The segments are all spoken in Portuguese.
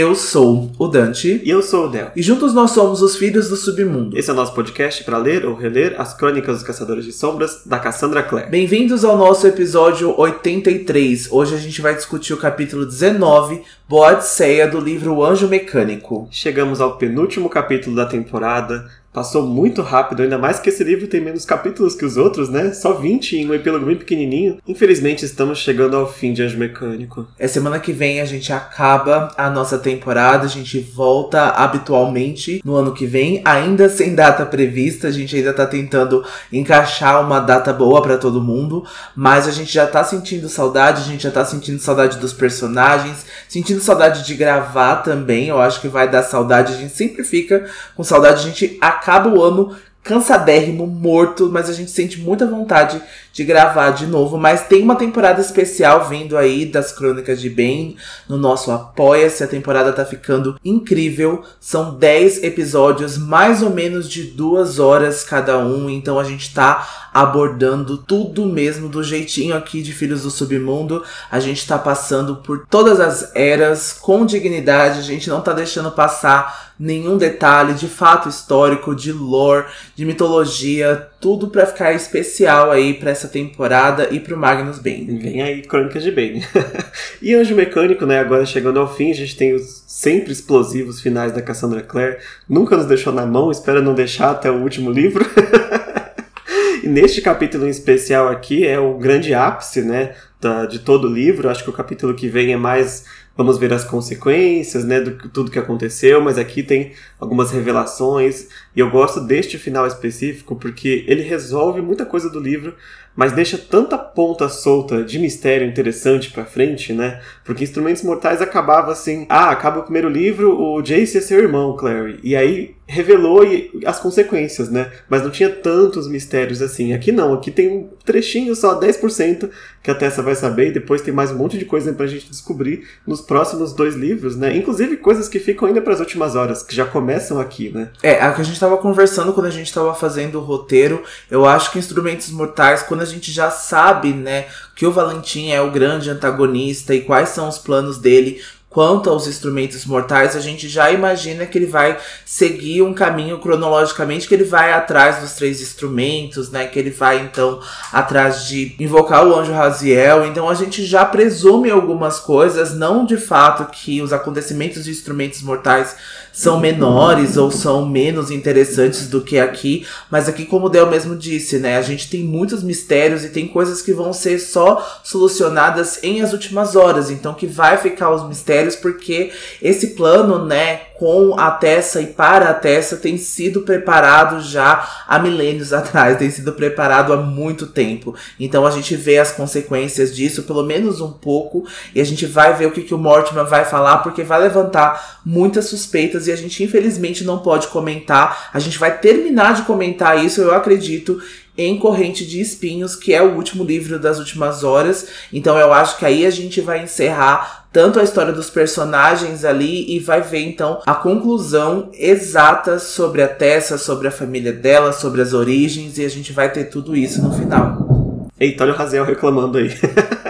Eu sou o Dante. E eu sou o Del. E juntos nós somos os Filhos do Submundo. Esse é o nosso podcast para ler ou reler as crônicas dos Caçadores de Sombras, da Cassandra Clare. Bem-vindos ao nosso episódio 83. Hoje a gente vai discutir o capítulo 19, Boa Odisseia, do livro O Anjo Mecânico. Chegamos ao penúltimo capítulo da temporada. Passou muito rápido, ainda mais que esse livro tem menos capítulos que os outros, né? Só 20 em um epílogo bem pequenininho. Infelizmente, estamos chegando ao fim de Anjo Mecânico. É semana que vem a gente acaba a nossa temporada, a gente volta habitualmente no ano que vem, ainda sem data prevista, a gente ainda tá tentando encaixar uma data boa para todo mundo, mas a gente já tá sentindo saudade, a gente já tá sentindo saudade dos personagens, sentindo saudade de gravar também, eu acho que vai dar saudade, a gente sempre fica com saudade, a gente acaba o ano cansadérrimo, morto, mas a gente sente muita vontade de gravar de novo. Mas tem uma temporada especial vindo aí das Crônicas de Ben no nosso Apoia-se. A temporada tá ficando incrível. São 10 episódios, mais ou menos de duas horas cada um. Então a gente tá abordando tudo mesmo do jeitinho aqui de Filhos do Submundo. A gente tá passando por todas as eras com dignidade. A gente não tá deixando passar nenhum detalhe de fato histórico, de lore, de mitologia, tudo para ficar especial aí para essa temporada e pro Magnus Bane. Vem aí Crônicas de Bane. e Anjo Mecânico, né, agora chegando ao fim, a gente tem os sempre explosivos finais da Cassandra Clare. Nunca nos deixou na mão, espero não deixar até o último livro. e neste capítulo em especial aqui é o grande ápice, né, da, de todo o livro. Acho que o capítulo que vem é mais vamos ver as consequências, né, do tudo que aconteceu, mas aqui tem algumas revelações e eu gosto deste final específico porque ele resolve muita coisa do livro, mas deixa tanta ponta solta de mistério interessante para frente, né? Porque Instrumentos Mortais acabava assim, ah, acaba o primeiro livro, o Jace é seu irmão, Clary, e aí revelou as consequências, né? Mas não tinha tantos mistérios assim. Aqui não, aqui tem um trechinho só, 10%, que a Tessa vai saber, e depois tem mais um monte de coisa pra gente descobrir nos próximos dois livros, né? Inclusive coisas que ficam ainda para as últimas horas, que já começam aqui, né? É, a que a gente tava conversando quando a gente tava fazendo o roteiro, eu acho que Instrumentos Mortais, quando a gente já sabe, né, que o Valentim é o grande antagonista e quais são os planos dele Quanto aos instrumentos mortais, a gente já imagina que ele vai seguir um caminho cronologicamente, que ele vai atrás dos três instrumentos, né? Que ele vai então atrás de invocar o anjo Raziel. Então a gente já presume algumas coisas, não de fato que os acontecimentos de instrumentos mortais são menores ou são menos interessantes do que aqui, mas aqui, como o Del mesmo disse, né, a gente tem muitos mistérios e tem coisas que vão ser só solucionadas em as últimas horas, então que vai ficar os mistérios porque esse plano, né, com a Tessa e para a Tessa tem sido preparado já há milênios atrás, tem sido preparado há muito tempo. Então a gente vê as consequências disso, pelo menos um pouco, e a gente vai ver o que, que o Mortimer vai falar, porque vai levantar muitas suspeitas e a gente infelizmente não pode comentar. A gente vai terminar de comentar isso, eu acredito, em Corrente de Espinhos, que é o último livro das últimas horas. Então eu acho que aí a gente vai encerrar tanto a história dos personagens ali e vai ver então a conclusão exata sobre a Tessa, sobre a família dela, sobre as origens e a gente vai ter tudo isso no final. Eita, olha o Raziel reclamando aí.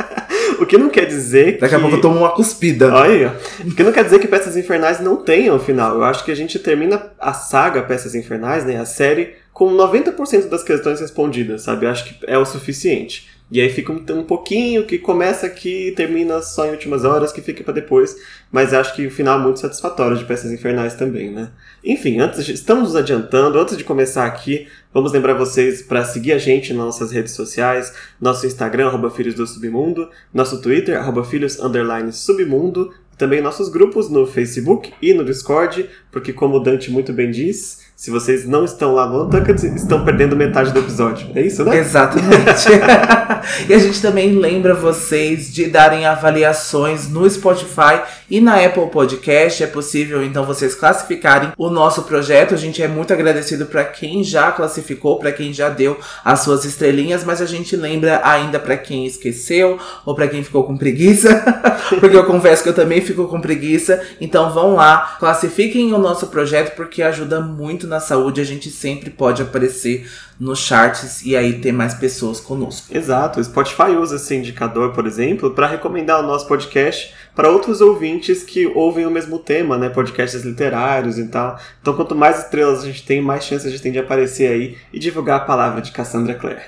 o que não quer dizer Daqui que... a pouco eu tomo uma cuspida. Olha, o que não quer dizer que Peças Infernais não tenham final. Eu acho que a gente termina a saga Peças Infernais, né, a série, com 90% das questões respondidas, sabe? Eu acho que é o suficiente. E aí fica um, pouquinho que começa aqui e termina só em últimas horas, que fica para depois. Mas acho que o final é muito satisfatório de Peças Infernais também, né? Enfim, antes de, estamos nos adiantando. Antes de começar aqui, vamos lembrar vocês para seguir a gente nas nossas redes sociais. Nosso Instagram, arroba Filhos do Submundo. Nosso Twitter, arroba Filhos Underline Submundo. Também nossos grupos no Facebook e no Discord, porque como o Dante muito bem diz se vocês não estão lá no Untucked, estão perdendo metade do episódio. É isso, né? Exatamente. e a gente também lembra vocês de darem avaliações no Spotify e na Apple Podcast. É possível, então, vocês classificarem o nosso projeto. A gente é muito agradecido para quem já classificou, para quem já deu as suas estrelinhas, mas a gente lembra ainda para quem esqueceu ou para quem ficou com preguiça, porque eu confesso que eu também fico com preguiça. Então, vão lá, classifiquem o nosso projeto porque ajuda muito na saúde, a gente sempre pode aparecer nos charts e aí ter mais pessoas conosco. Exato. O Spotify usa esse indicador, por exemplo, para recomendar o nosso podcast para outros ouvintes que ouvem o mesmo tema, né? Podcasts literários e tal. Então, quanto mais estrelas a gente tem, mais chances a gente tem de aparecer aí e divulgar a palavra de Cassandra Clare.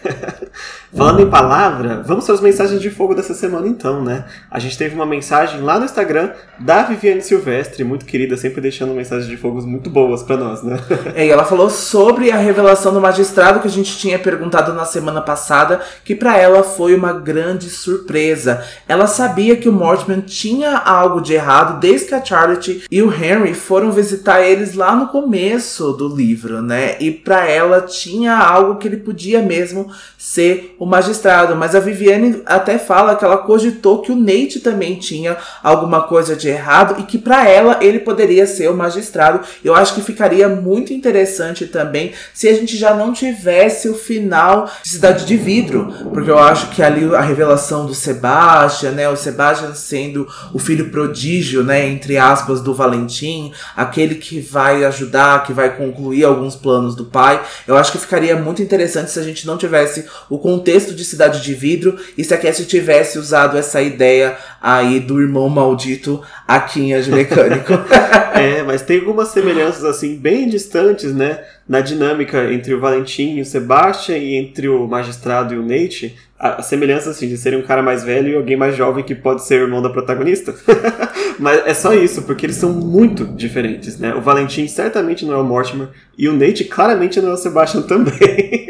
Falando em palavra, vamos para as mensagens de fogo dessa semana então, né? A gente teve uma mensagem lá no Instagram da Viviane Silvestre, muito querida, sempre deixando mensagens de fogos muito boas para nós, né? É, e ela falou sobre a revelação do magistrado que a gente tinha perguntado na semana passada, que para ela foi uma grande surpresa. Ela sabia que o Mortimer tinha algo de errado desde que a Charlotte e o Henry foram visitar eles lá no começo do livro, né? E para ela tinha algo que ele podia mesmo ser o magistrado, mas a Viviane até fala que ela cogitou que o Nate também tinha alguma coisa de errado e que para ela ele poderia ser o magistrado. Eu acho que ficaria muito interessante também se a gente já não tivesse o final de Cidade de Vidro, porque eu acho que ali a revelação do Sebastian, né, o Sebastian sendo o filho prodígio, né, entre aspas, do Valentim, aquele que vai ajudar, que vai concluir alguns planos do pai. Eu acho que ficaria muito interessante se a gente não tivesse o contexto de Cidade de Vidro e se a Cassie tivesse usado essa ideia aí do irmão maldito aqui em Anjo Mecânico. é, mas tem algumas semelhanças assim bem distantes, né? Na dinâmica entre o Valentim e o Sebastian e entre o magistrado e o Nate. A, semelhança assim de ser um cara mais velho e alguém mais jovem que pode ser irmão da protagonista. mas é só isso, porque eles são muito diferentes, né? O Valentim certamente não é o Mortimer e o Nate claramente não é o Sebastian também.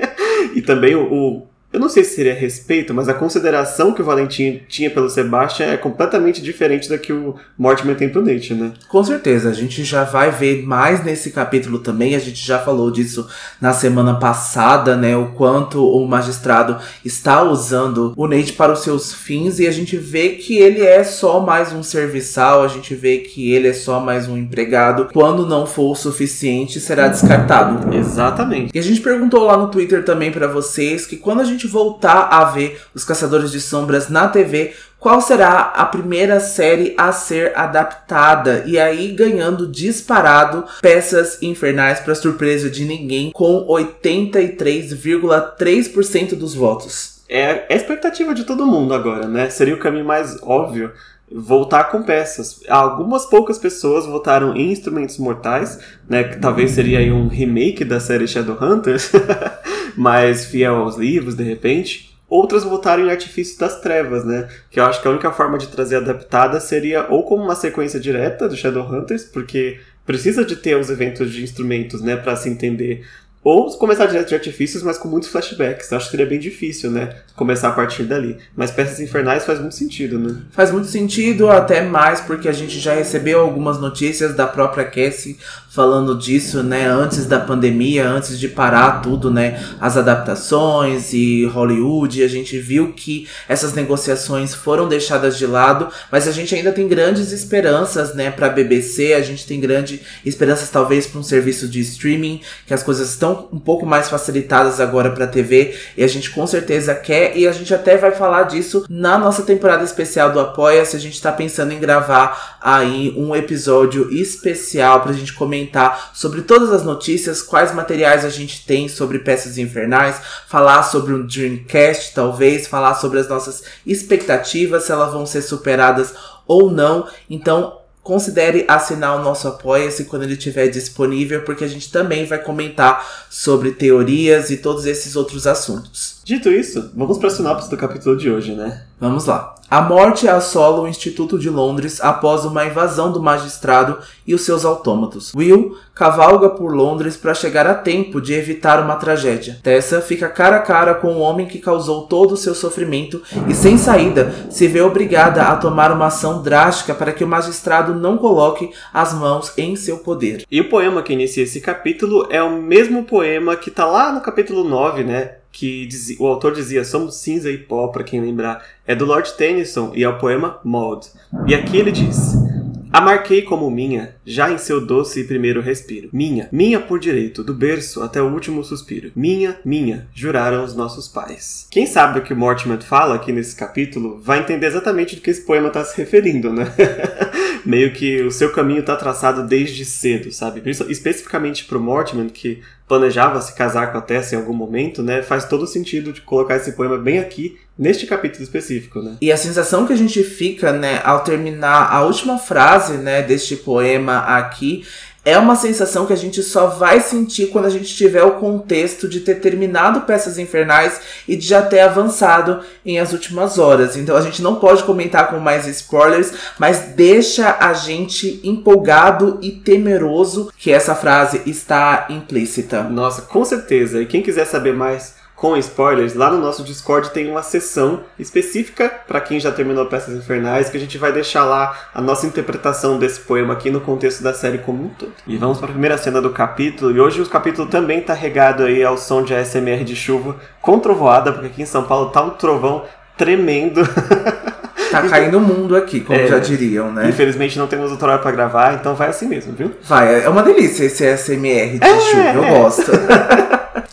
e também o, o eu não sei se seria respeito, mas a consideração que o Valentim tinha pelo Sebastian é completamente diferente da que o Mortimer tem pro Nate, né? Com certeza, a gente já vai ver mais nesse capítulo também, a gente já falou disso na semana passada, né? O quanto o magistrado está usando o Nate para os seus fins e a gente vê que ele é só mais um serviçal, a gente vê que ele é só mais um empregado. Quando não for o suficiente, será descartado. Exatamente. E a gente perguntou lá no Twitter também para vocês que quando a gente gente voltar a ver Os Caçadores de Sombras na TV, qual será a primeira série a ser adaptada e aí ganhando disparado Peças Infernais para surpresa de ninguém com 83,3% dos votos. É a expectativa de todo mundo agora, né? Seria o caminho mais óbvio voltar com peças. Algumas poucas pessoas votaram em Instrumentos Mortais, né, que talvez seria aí um remake da série Shadowhunters, mais fiel aos livros, de repente. Outras votaram em Artifício das Trevas, né? Que eu acho que a única forma de trazer adaptada seria ou como uma sequência direta do Shadowhunters, porque precisa de ter os eventos de instrumentos, né, para se entender ou começar direto de artifícios, mas com muitos flashbacks. Acho que seria bem difícil, né? Começar a partir dali. Mas Peças Infernais faz muito sentido, né? Faz muito sentido, até mais porque a gente já recebeu algumas notícias da própria Cassie falando disso, né? Antes da pandemia, antes de parar tudo, né? As adaptações e Hollywood. A gente viu que essas negociações foram deixadas de lado, mas a gente ainda tem grandes esperanças, né? Para BBC, a gente tem grandes esperanças, talvez, para um serviço de streaming, que as coisas estão um pouco mais facilitadas agora para TV e a gente com certeza quer e a gente até vai falar disso na nossa temporada especial do Apoia-se. A gente tá pensando em gravar aí um episódio especial pra gente comentar sobre todas as notícias, quais materiais a gente tem sobre peças infernais, falar sobre um Dreamcast, talvez, falar sobre as nossas expectativas, se elas vão ser superadas ou não. Então, considere assinar o nosso Apoia-se quando ele estiver disponível, porque a gente também vai comentar sobre teorias e todos esses outros assuntos. Dito isso, vamos para a sinopse do capítulo de hoje, né? Vamos lá. A morte assola o Instituto de Londres após uma invasão do magistrado e os seus autômatos. Will cavalga por Londres para chegar a tempo de evitar uma tragédia. Tessa fica cara a cara com o homem que causou todo o seu sofrimento e, sem saída, se vê obrigada a tomar uma ação drástica para que o magistrado não coloque as mãos em seu poder. E o poema que inicia esse capítulo é o mesmo poema que está lá no capítulo 9, né? Que o autor dizia somos cinza e pó, para quem lembrar, é do Lord Tennyson e é o poema Maud. E aqui ele diz: a marquei como minha, já em seu doce e primeiro respiro. Minha, minha por direito, do berço até o último suspiro. Minha, minha, juraram os nossos pais. Quem sabe o que o Mortimer fala aqui nesse capítulo vai entender exatamente do que esse poema está se referindo, né? meio que o seu caminho tá traçado desde cedo, sabe? Especificamente pro Mortimer, que planejava se casar com a Tessa em algum momento, né? Faz todo sentido de colocar esse poema bem aqui, neste capítulo específico, né? E a sensação que a gente fica, né, ao terminar a última frase, né, deste poema aqui, é uma sensação que a gente só vai sentir quando a gente tiver o contexto de ter terminado Peças Infernais e de já ter avançado em as últimas horas. Então a gente não pode comentar com mais spoilers, mas deixa a gente empolgado e temeroso que essa frase está implícita. Nossa, com certeza. E quem quiser saber mais com spoilers, lá no nosso Discord tem uma sessão específica para quem já terminou Peças Infernais, que a gente vai deixar lá a nossa interpretação desse poema aqui no contexto da série como um todo. E vamos para a primeira cena do capítulo, e hoje o capítulo também está regado aí ao som de ASMR de chuva com trovoada, porque aqui em São Paulo tá um trovão tremendo. Tá caindo o mundo aqui, como é, já diriam, né? Infelizmente não temos outro horário pra gravar, então vai assim mesmo, viu? Vai, é uma delícia esse ASMR de é, chuva, eu é. gosto.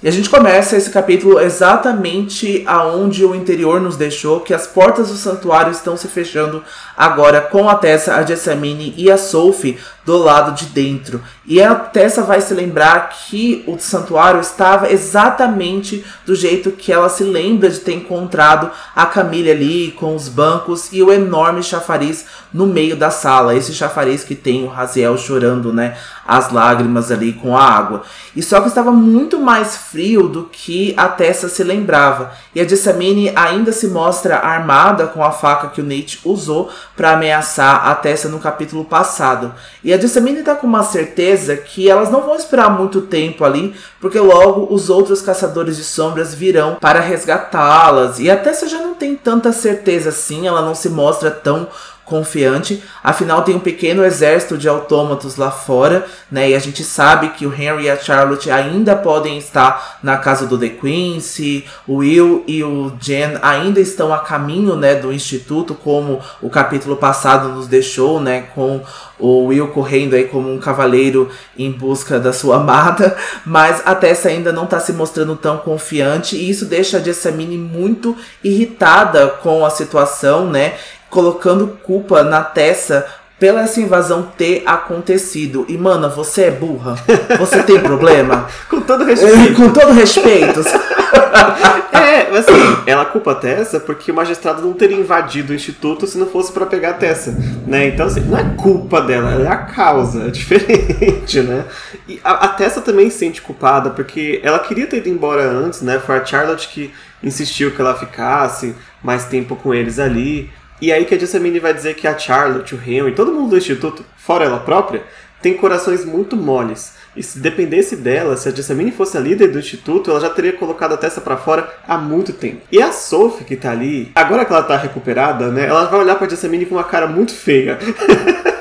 E a gente começa esse capítulo exatamente aonde o interior nos deixou, que as portas do santuário estão se fechando agora com a Tessa, a Jessamine e a Sophie do lado de dentro. E a Tessa vai se lembrar que o santuário estava exatamente do jeito que ela se lembra de ter encontrado a Camille ali com os bancos e o enorme chafariz no meio da sala. Esse chafariz que tem o Raziel chorando, né? As lágrimas ali com a água. E só que estava muito mais frio do que a Tessa se lembrava. E a Jessamine ainda se mostra armada com a faca que o Nate usou para ameaçar a Tessa no capítulo passado. E a Jessamine tá com uma certeza que elas não vão esperar muito tempo ali, porque logo os outros caçadores de sombras virão para resgatá-las. E a Tessa já não tem tanta certeza assim, ela não se mostra tão confiante. Afinal, tem um pequeno exército de autômatos lá fora, né? E a gente sabe que o Henry e a Charlotte ainda podem estar na casa do The Quincy, o Will e o Jen ainda estão a caminho, né, do instituto, como o capítulo passado nos deixou, né, com o Will correndo aí como um cavaleiro em busca da sua amada, mas a Tessa ainda não está se mostrando tão confiante e isso deixa a Jessamine muito irritada com a situação, né? Colocando culpa na Tessa pela essa invasão ter acontecido. E, mana, você é burra? Você tem problema? Com todo respeito. Com todo respeito. é, assim, ela culpa a Tessa porque o magistrado não teria invadido o instituto se não fosse para pegar a Tessa, né? Então, assim, não é culpa dela, é a causa, é diferente, né? E a, a Tessa também se sente culpada porque ela queria ter ido embora antes, né? Foi a Charlotte que insistiu que ela ficasse mais tempo com eles ali. E aí que a Jessamine vai dizer que a Charlotte, o Henry, todo mundo do instituto, fora ela própria, tem corações muito moles. E se dependesse dela, se a Jessamine fosse a líder do instituto, ela já teria colocado a testa para fora há muito tempo. E a Sophie, que tá ali, agora que ela tá recuperada, né, ela vai olhar pra Jessamine com uma cara muito feia.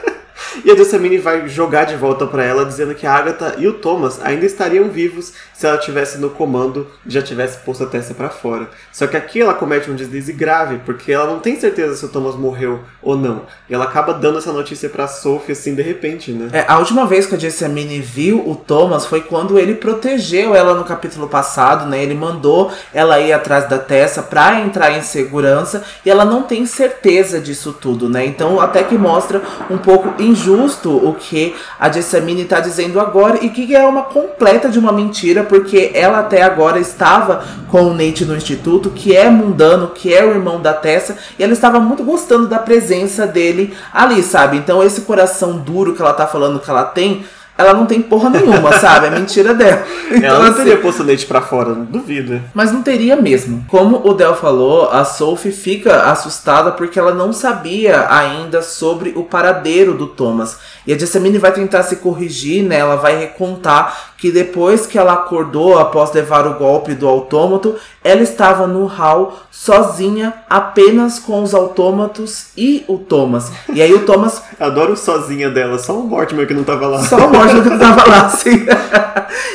E a Jessamine vai jogar de volta para ela, dizendo que a Agatha e o Thomas ainda estariam vivos se ela tivesse no comando já tivesse posto a testa para fora. Só que aqui ela comete um deslize grave, porque ela não tem certeza se o Thomas morreu ou não. E ela acaba dando essa notícia pra Sophie assim de repente, né? É, a última vez que a Jessamine viu o Thomas foi quando ele protegeu ela no capítulo passado, né? Ele mandou ela ir atrás da Tessa pra entrar em segurança e ela não tem certeza disso tudo, né? Então até que mostra um pouco injusto justo o que a Jessamine está dizendo agora e que é uma completa de uma mentira, porque ela até agora estava com o Nate no instituto, que é mundano, que é o irmão da Tessa, e ela estava muito gostando da presença dele ali, sabe? Então esse coração duro que ela tá falando que ela tem, ela não tem porra nenhuma, sabe? É mentira dela. Então, ela não assim, teria posto leite pra fora, não duvido. Mas não teria mesmo. Como o Del falou, a Sophie fica assustada porque ela não sabia ainda sobre o paradeiro do Thomas. E a Jessamine vai tentar se corrigir, né? Ela vai recontar que depois que ela acordou após levar o golpe do autômato, ela estava no hall sozinha, apenas com os autômatos e o Thomas. E aí o Thomas. Adoro sozinha dela, só o Mortimer que não estava lá. Só o Mortimer que não estava lá, sim.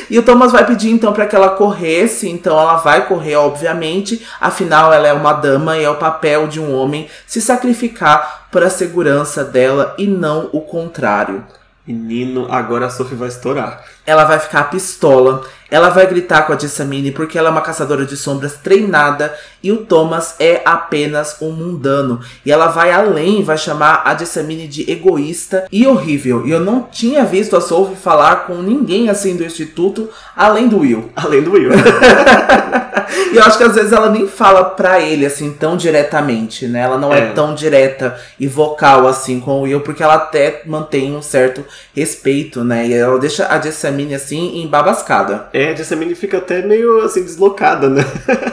e o Thomas vai pedir então para que ela corresse, então ela vai correr, obviamente, afinal ela é uma dama e é o papel de um homem se sacrificar para a segurança dela e não o contrário. Menino, agora a Sophie vai estourar. Ela vai ficar pistola. Ela vai gritar com a Jessamine porque ela é uma caçadora de sombras treinada e o Thomas é apenas um mundano. E ela vai além, vai chamar a Jessamine de egoísta e horrível. E eu não tinha visto a Sophie falar com ninguém assim do instituto, além do Will. Além do Will. e eu acho que às vezes ela nem fala pra ele assim tão diretamente, né? Ela não é, é tão direta e vocal assim com o Will, porque ela até mantém um certo respeito, né? E ela deixa a Jessamine assim embabascada. É, a Jessamine fica até meio assim deslocada, né?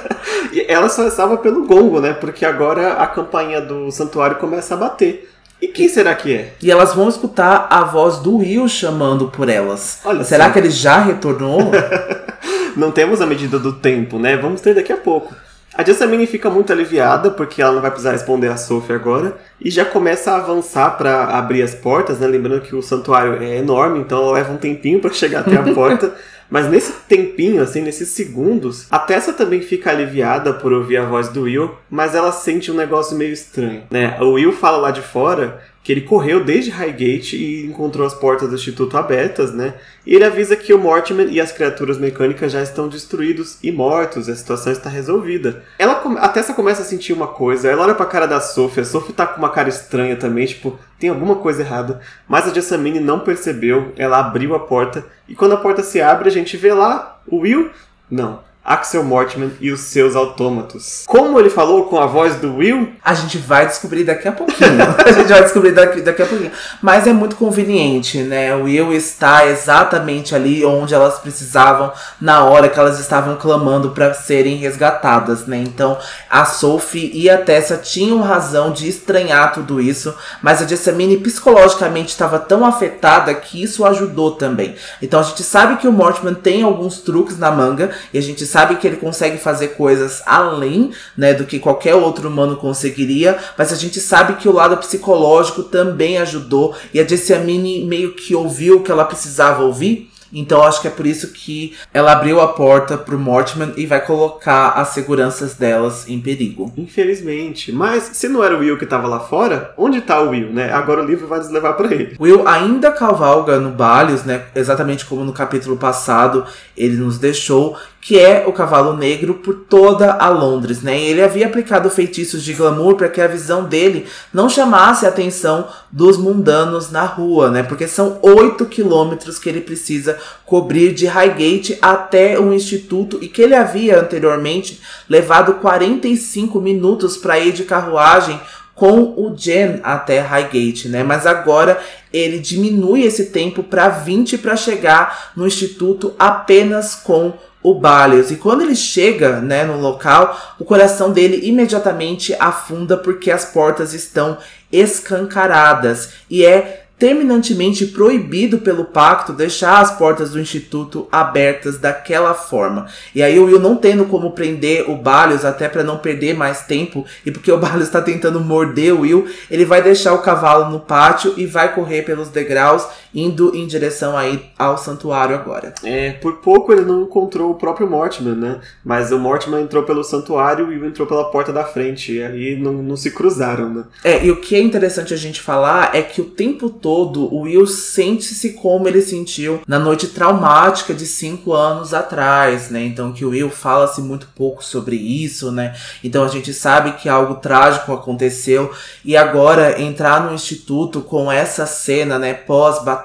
e ela só estava pelo gongo, né? Porque agora a campainha do santuário começa a bater. E quem será que é? E elas vão escutar a voz do Will chamando por elas. Olha será que ele já retornou? Não temos a medida do tempo, né? Vamos ter daqui a pouco. A Jessamine fica muito aliviada porque ela não vai precisar responder a Sophie agora e já começa a avançar para abrir as portas, né? Lembrando que o santuário é enorme, então ela leva um tempinho para chegar até a porta. Mas nesse tempinho, assim, nesses segundos, a Tessa também fica aliviada por ouvir a voz do Will, mas ela sente um negócio meio estranho, né? O Will fala lá de fora que ele correu desde Highgate e encontrou as portas do Instituto abertas, né? E ele avisa que o Mortimer e as criaturas mecânicas já estão destruídos e mortos, a situação está resolvida. Ela, a Tessa começa a sentir uma coisa, ela olha pra cara da Sophie, a Sophie tá com uma cara estranha também, tipo, tem alguma coisa errada. Mas a Jessamine não percebeu, ela abriu a porta, e quando a porta se abre, a gente vê lá o Will. Não, Axel Mortman e os seus autômatos. Como ele falou com a voz do Will? A gente vai descobrir daqui a pouquinho. a gente vai descobrir daqui, daqui a pouquinho. Mas é muito conveniente, né? O Will está exatamente ali onde elas precisavam na hora que elas estavam clamando para serem resgatadas, né? Então a Sophie e a Tessa tinham razão de estranhar tudo isso, mas a Jessamine psicologicamente estava tão afetada que isso ajudou também. Então a gente sabe que o Mortman tem alguns truques na manga e a gente sabe que ele consegue fazer coisas além, né, do que qualquer outro humano conseguiria, mas a gente sabe que o lado psicológico também ajudou e a Jessamine meio que ouviu o que ela precisava ouvir. Então acho que é por isso que ela abriu a porta pro Mortimer e vai colocar as seguranças delas em perigo. Infelizmente. Mas se não era o Will que tava lá fora, onde tá o Will, né? Agora o livro vai nos levar para ele. Will ainda cavalga no Balios, né? Exatamente como no capítulo passado ele nos deixou que é o cavalo negro por toda a Londres, né? E ele havia aplicado feitiços de glamour para que a visão dele não chamasse a atenção dos mundanos na rua, né? Porque são oito quilômetros que ele precisa cobrir de Highgate até o instituto e que ele havia anteriormente levado 45 minutos para ir de carruagem com o Jen até Highgate, né? Mas agora ele diminui esse tempo para 20 para chegar no instituto apenas com o Balios. E quando ele chega né, no local, o coração dele imediatamente afunda porque as portas estão escancaradas. E é terminantemente proibido pelo pacto deixar as portas do instituto abertas daquela forma. E aí o Will não tendo como prender o Balios até para não perder mais tempo e porque o Balios está tentando morder o Will, ele vai deixar o cavalo no pátio e vai correr pelos degraus indo em direção aí ao santuário agora. É, por pouco ele não encontrou o próprio Mortimer, né? Mas o Mortimer entrou pelo santuário e o entrou pela porta da frente e aí não, não se cruzaram, né? É, e o que é interessante a gente falar é que o tempo todo todo, o Will sente-se como ele sentiu na noite traumática de cinco anos atrás, né? Então que o Will fala-se muito pouco sobre isso, né? Então a gente sabe que algo trágico aconteceu e agora entrar no instituto com essa cena, né, pós-batalha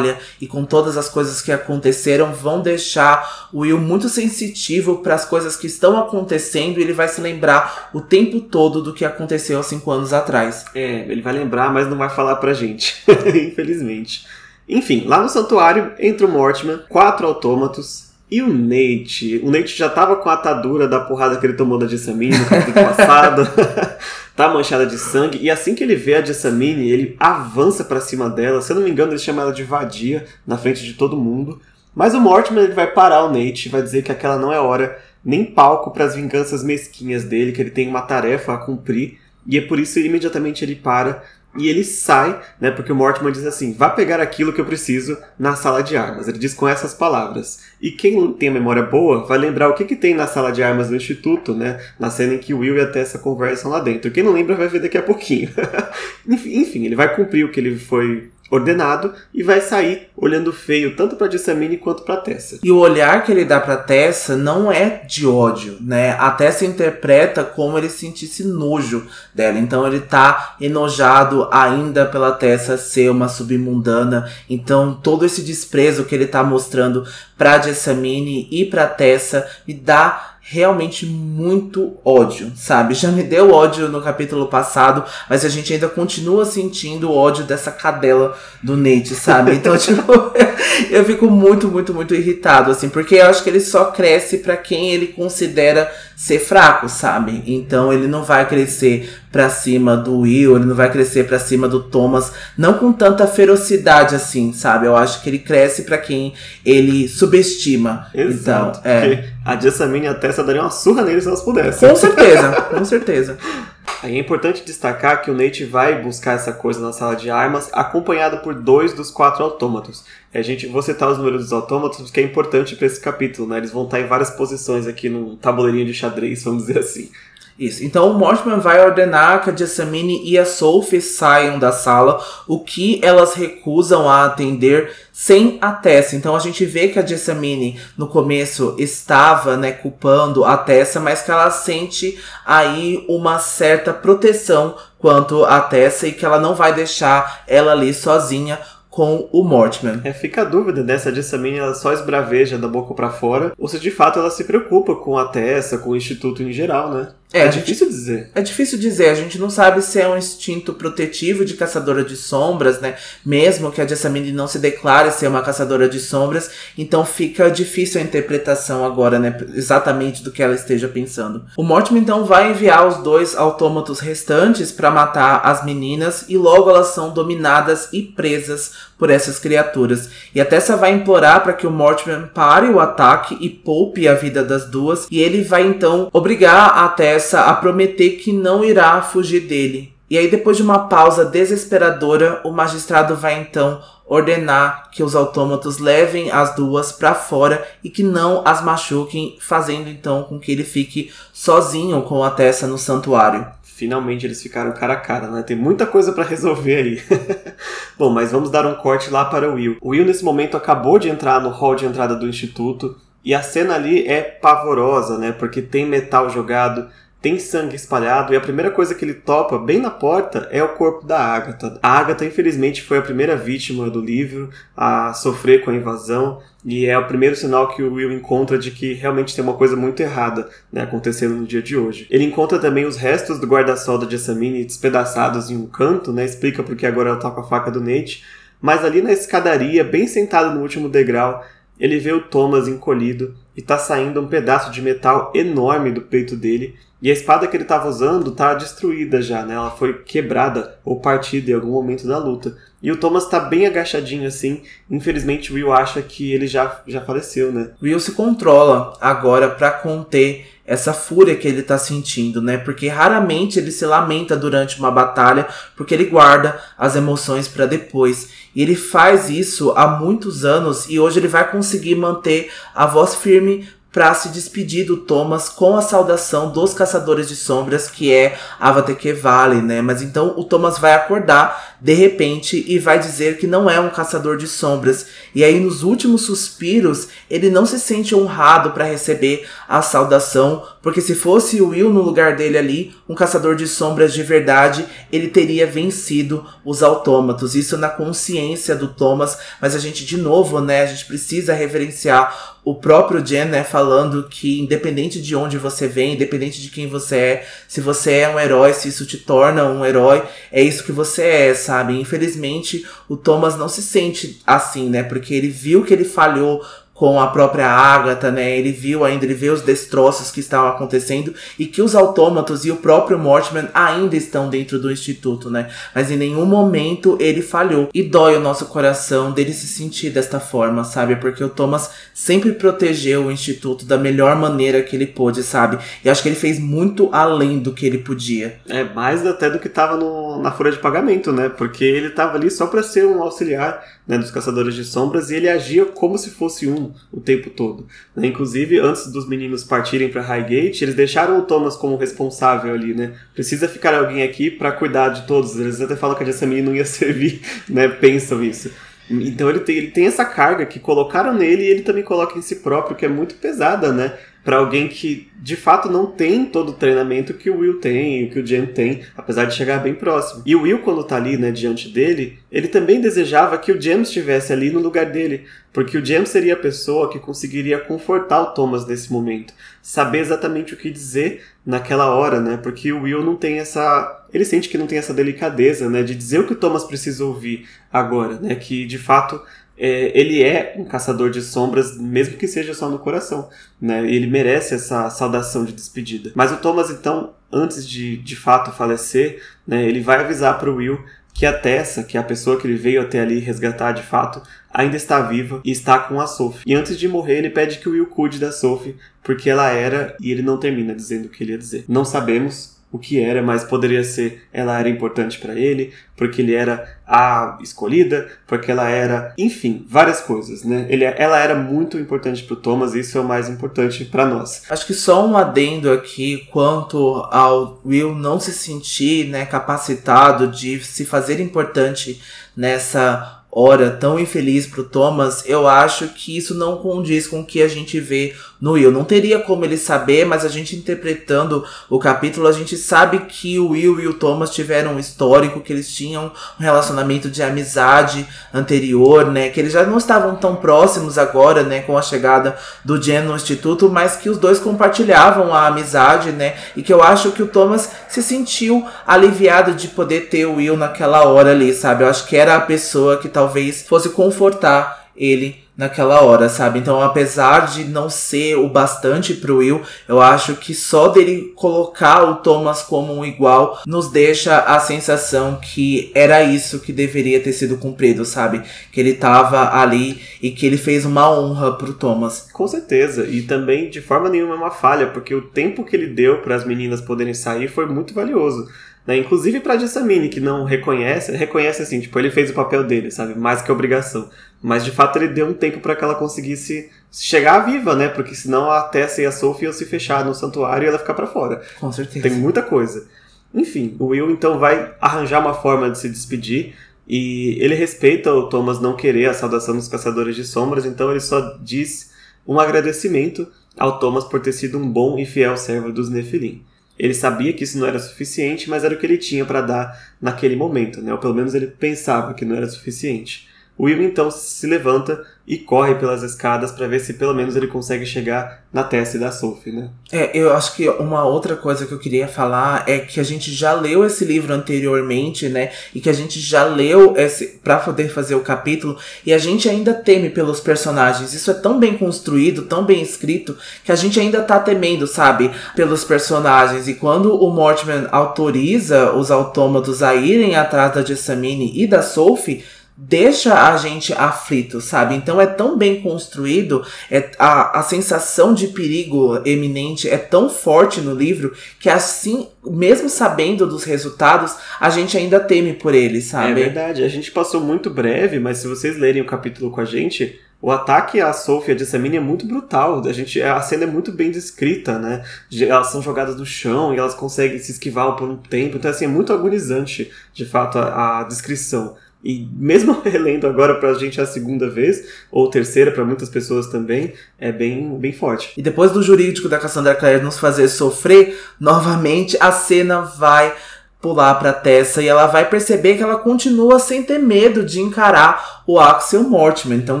e com todas as coisas que aconteceram vão deixar o Will muito sensitivo para as coisas que estão acontecendo e ele vai se lembrar o tempo todo do que aconteceu há cinco anos atrás. É, ele vai lembrar, mas não vai falar pra gente. infelizmente. Enfim, lá no santuário entra o Mortimer, quatro autômatos e o Nate. O Nate já tava com a atadura da porrada que ele tomou da Jessamine no capítulo passado. tá manchada de sangue. E assim que ele vê a Jessamine, ele avança para cima dela. Se eu não me engano, ele chama ela de vadia na frente de todo mundo. Mas o Mortimer ele vai parar o Nate vai dizer que aquela não é hora nem palco para as vinganças mesquinhas dele, que ele tem uma tarefa a cumprir. E é por isso imediatamente ele para e ele sai, né? Porque o Mortimer diz assim: vá pegar aquilo que eu preciso na sala de armas. Ele diz com essas palavras. E quem tem a memória boa vai lembrar o que, que tem na sala de armas do Instituto, né? Na cena em que Will e a Tessa conversam lá dentro. Quem não lembra vai ver daqui a pouquinho. enfim, ele vai cumprir o que ele foi ordenado e vai sair olhando feio tanto para Jessamine quanto para Tessa. E o olhar que ele dá para Tessa não é de ódio, né? A Tessa interpreta como ele sentisse nojo dela. Então ele tá enojado ainda pela Tessa ser uma submundana. Então todo esse desprezo que ele tá mostrando pra Jessamine e pra Tessa me dá realmente muito ódio, sabe? Já me deu ódio no capítulo passado, mas a gente ainda continua sentindo o ódio dessa cadela do Nate, sabe? Então, tipo, eu fico muito, muito, muito irritado, assim, porque eu acho que ele só cresce para quem ele considera ser fraco, sabe? Então ele não vai crescer pra cima do Will, ele não vai crescer pra cima do Thomas, não com tanta ferocidade assim, sabe? Eu acho que ele cresce para quem ele subestima. Exato. Então, é. A Jessamine e a Tessa dariam uma surra nele se elas pudessem. Com certeza, com certeza. Aí é importante destacar que o Nate vai buscar essa coisa na sala de armas, acompanhado por dois dos quatro autômatos. A gente vou citar os números dos autômatos porque é importante para esse capítulo, né? Eles vão estar em várias posições aqui no tabuleirinho de xadrez, vamos dizer assim. Isso. Então o Mortimer vai ordenar que a Jessamine e a Sophie saiam da sala, o que elas recusam a atender sem a Tessa. Então a gente vê que a Jessamine no começo estava, né, culpando a Tessa, mas que ela sente aí uma certa proteção quanto a Tessa e que ela não vai deixar ela ali sozinha com o Mortman. É, fica a dúvida né, Jessamine ela só esbraveja da boca para fora, ou se de fato ela se preocupa com a Tessa, com o Instituto em geral, né? É, é difícil gente, dizer. É difícil dizer. A gente não sabe se é um instinto protetivo de caçadora de sombras, né? Mesmo que a Jessamine não se declare ser uma caçadora de sombras. Então fica difícil a interpretação agora, né? Exatamente do que ela esteja pensando. O Mortimer então vai enviar os dois autômatos restantes para matar as meninas e logo elas são dominadas e presas por essas criaturas. E a Tessa vai implorar para que o Mortimer pare o ataque e poupe a vida das duas. E ele vai então obrigar a Tessa a prometer que não irá fugir dele. E aí, depois de uma pausa desesperadora, o magistrado vai então ordenar que os autômatos levem as duas para fora e que não as machuquem, fazendo então com que ele fique sozinho com a Tessa no santuário. Finalmente eles ficaram cara a cara, né? Tem muita coisa para resolver aí. Bom, mas vamos dar um corte lá para o Will. O Will nesse momento acabou de entrar no hall de entrada do instituto e a cena ali é pavorosa, né? Porque tem metal jogado, tem sangue espalhado e a primeira coisa que ele topa bem na porta é o corpo da Agatha. A Agatha, infelizmente, foi a primeira vítima do livro a sofrer com a invasão e é o primeiro sinal que o Will encontra de que realmente tem uma coisa muito errada né, acontecendo no dia de hoje. Ele encontra também os restos do guarda-sol da Jessamine despedaçados em um canto, né? Explica porque agora ela tá com a faca do Nate. Mas ali na escadaria, bem sentado no último degrau, ele vê o Thomas encolhido e tá saindo um pedaço de metal enorme do peito dele e a espada que ele estava usando está destruída já, né? Ela foi quebrada ou partida em algum momento da luta. E o Thomas está bem agachadinho assim. Infelizmente Will acha que ele já, já faleceu, né? Will se controla agora para conter essa fúria que ele está sentindo, né? Porque raramente ele se lamenta durante uma batalha, porque ele guarda as emoções para depois. E ele faz isso há muitos anos e hoje ele vai conseguir manter a voz firme para se despedir do Thomas com a saudação dos Caçadores de Sombras, que é Avate Vale, né? Mas então o Thomas vai acordar de repente e vai dizer que não é um caçador de sombras. E aí nos últimos suspiros, ele não se sente honrado para receber a saudação, porque se fosse o Will no lugar dele ali, um caçador de sombras de verdade, ele teria vencido os autômatos. Isso na consciência do Thomas, mas a gente de novo, né, a gente precisa reverenciar o próprio Jen, né, falando que independente de onde você vem, independente de quem você é, se você é um herói, se isso te torna um herói, é isso que você é, sabe? Infelizmente, o Thomas não se sente assim, né? Porque ele viu que ele falhou com a própria Agatha, né? Ele viu ainda, ele vê os destroços que estavam acontecendo e que os autômatos e o próprio Mortimer ainda estão dentro do instituto, né? Mas em nenhum momento ele falhou. E dói o nosso coração dele se sentir desta forma, sabe? Porque o Thomas sempre protegeu o instituto da melhor maneira que ele pôde, sabe? E acho que ele fez muito além do que ele podia. É, mais até do que estava na folha de pagamento, né? Porque ele estava ali só para ser um auxiliar né, dos Caçadores de Sombras e ele agia como se fosse um. O tempo todo. Né? Inclusive, antes dos meninos partirem para Highgate, eles deixaram o Thomas como responsável ali, né? Precisa ficar alguém aqui para cuidar de todos. Eles até falam que a Jessamine não ia servir, né? Pensam isso. Então ele tem, ele tem essa carga que colocaram nele e ele também coloca em si próprio, que é muito pesada, né? Para alguém que de fato não tem todo o treinamento que o Will tem, que o Jen tem, apesar de chegar bem próximo. E o Will, quando tá ali, né, diante dele, ele também desejava que o James estivesse ali no lugar dele, porque o James seria a pessoa que conseguiria confortar o Thomas nesse momento, saber exatamente o que dizer naquela hora, né? Porque o Will não tem essa, ele sente que não tem essa delicadeza, né, de dizer o que o Thomas precisa ouvir agora, né, que de fato é, ele é um caçador de sombras, mesmo que seja só no coração. Né? Ele merece essa saudação de despedida. Mas o Thomas, então, antes de de fato falecer, né, ele vai avisar para o Will que a Tessa, que é a pessoa que ele veio até ali resgatar de fato, ainda está viva e está com a Sophie. E antes de morrer, ele pede que o Will cuide da Sophie, porque ela era, e ele não termina dizendo o que ele ia dizer. Não sabemos o que era, mas poderia ser ela era importante para ele, porque ele era a escolhida, porque ela era, enfim, várias coisas, né? Ele, ela era muito importante para o Thomas, e isso é o mais importante para nós. Acho que só um adendo aqui quanto ao Will não se sentir, né, capacitado de se fazer importante nessa hora tão infeliz pro Thomas, eu acho que isso não condiz com o que a gente vê no Will. Não teria como ele saber, mas a gente interpretando o capítulo, a gente sabe que o Will e o Thomas tiveram um histórico, que eles tinham um relacionamento de amizade anterior, né? Que eles já não estavam tão próximos agora, né? Com a chegada do Jen no instituto, mas que os dois compartilhavam a amizade, né? E que eu acho que o Thomas se sentiu aliviado de poder ter o Will naquela hora ali, sabe? Eu acho que era a pessoa que talvez fosse confortar ele naquela hora, sabe? Então, apesar de não ser o bastante pro Will, eu acho que só dele colocar o Thomas como um igual nos deixa a sensação que era isso que deveria ter sido cumprido, sabe? Que ele tava ali e que ele fez uma honra pro Thomas. Com certeza, e também de forma nenhuma é uma falha, porque o tempo que ele deu para as meninas poderem sair foi muito valioso. Né? Inclusive pra Jessamine, que não reconhece, reconhece assim, tipo, ele fez o papel dele, sabe? Mais que obrigação. Mas de fato ele deu um tempo para que ela conseguisse chegar viva, né? Porque senão a Tessa e a Sophie iam se fechar no santuário e ela ficar para fora. Com certeza. Tem muita coisa. Enfim, o Will então vai arranjar uma forma de se despedir e ele respeita o Thomas não querer a saudação dos caçadores de sombras, então ele só diz um agradecimento ao Thomas por ter sido um bom e fiel servo dos Nephilim. Ele sabia que isso não era suficiente, mas era o que ele tinha para dar naquele momento, né? Ou pelo menos ele pensava que não era suficiente. Will então se levanta e corre pelas escadas para ver se pelo menos ele consegue chegar na testa da Sophie, né? É, eu acho que uma outra coisa que eu queria falar é que a gente já leu esse livro anteriormente, né? E que a gente já leu esse para poder fazer o capítulo e a gente ainda teme pelos personagens. Isso é tão bem construído, tão bem escrito, que a gente ainda tá temendo, sabe, pelos personagens. E quando o Mortimer autoriza os autômatos a irem atrás da Jessamine e da Sophie, deixa a gente aflito, sabe? Então é tão bem construído, é, a, a sensação de perigo eminente é tão forte no livro que assim, mesmo sabendo dos resultados, a gente ainda teme por ele, sabe? É verdade, a gente passou muito breve, mas se vocês lerem o capítulo com a gente, o ataque à Sophie e a Jessamine é muito brutal. A, gente, a cena é muito bem descrita, né? Elas são jogadas no chão e elas conseguem se esquivar por um tempo. Então, assim, é muito agonizante, de fato, a, a descrição. E mesmo relendo agora pra gente a segunda vez, ou terceira para muitas pessoas também, é bem, bem forte. E depois do jurídico da Cassandra Clare nos fazer sofrer, novamente a cena vai pular pra Tessa e ela vai perceber que ela continua sem ter medo de encarar o Axel Mortimer. Então,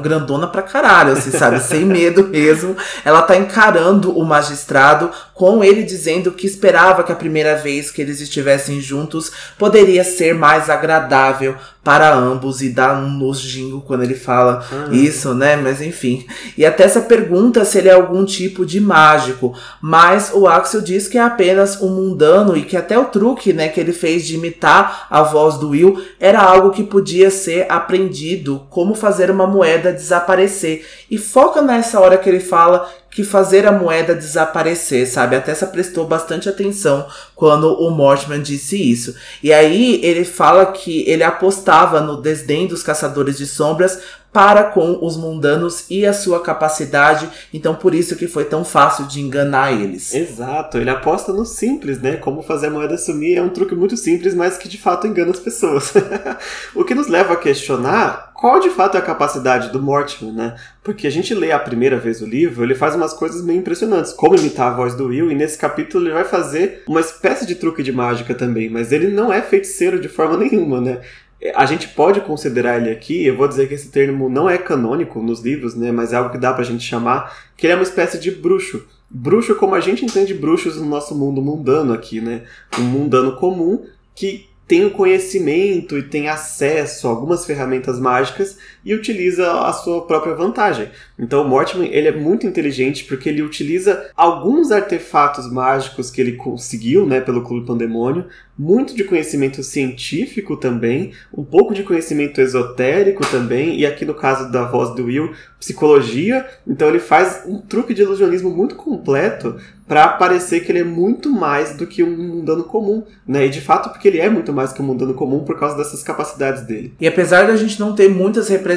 grandona pra caralho, assim, sabe? sem medo mesmo. Ela tá encarando o magistrado com ele dizendo que esperava que a primeira vez que eles estivessem juntos poderia ser mais agradável para ambos e dá um nojinho quando ele fala uhum. isso, né? Mas enfim. E até essa pergunta se ele é algum tipo de mágico, mas o Axel diz que é apenas um mundano e que até o truque, né, que ele fez de imitar a voz do Will era algo que podia ser aprendido, como fazer uma moeda desaparecer. E foca nessa hora que ele fala que fazer a moeda desaparecer, sabe? Até se prestou bastante atenção quando o Mortimer disse isso. E aí ele fala que ele apostava no desdém dos caçadores de sombras para com os mundanos e a sua capacidade. Então por isso que foi tão fácil de enganar eles. Exato, ele aposta no simples, né? Como fazer a moeda sumir é um truque muito simples, mas que de fato engana as pessoas. o que nos leva a questionar qual de fato é a capacidade do Mortimer, né? Porque a gente lê a primeira vez o livro, ele faz umas coisas meio impressionantes, como imitar a voz do Will, e nesse capítulo ele vai fazer uma espécie de truque de mágica também, mas ele não é feiticeiro de forma nenhuma, né? A gente pode considerar ele aqui, eu vou dizer que esse termo não é canônico nos livros, né, mas é algo que dá pra gente chamar, que ele é uma espécie de bruxo. Bruxo como a gente entende bruxos no nosso mundo mundano aqui, né? Um mundano comum que tem o conhecimento e tem acesso a algumas ferramentas mágicas e utiliza a sua própria vantagem. Então o Mortimer ele é muito inteligente porque ele utiliza alguns artefatos mágicos que ele conseguiu, né, pelo Clube Pandemônio, muito de conhecimento científico também, um pouco de conhecimento esotérico também, e aqui no caso da voz do Will, psicologia. Então ele faz um truque de ilusionismo muito completo para parecer que ele é muito mais do que um mundano comum, né? E de fato porque ele é muito mais que um mundano comum por causa dessas capacidades dele. E apesar da gente não ter muitas representações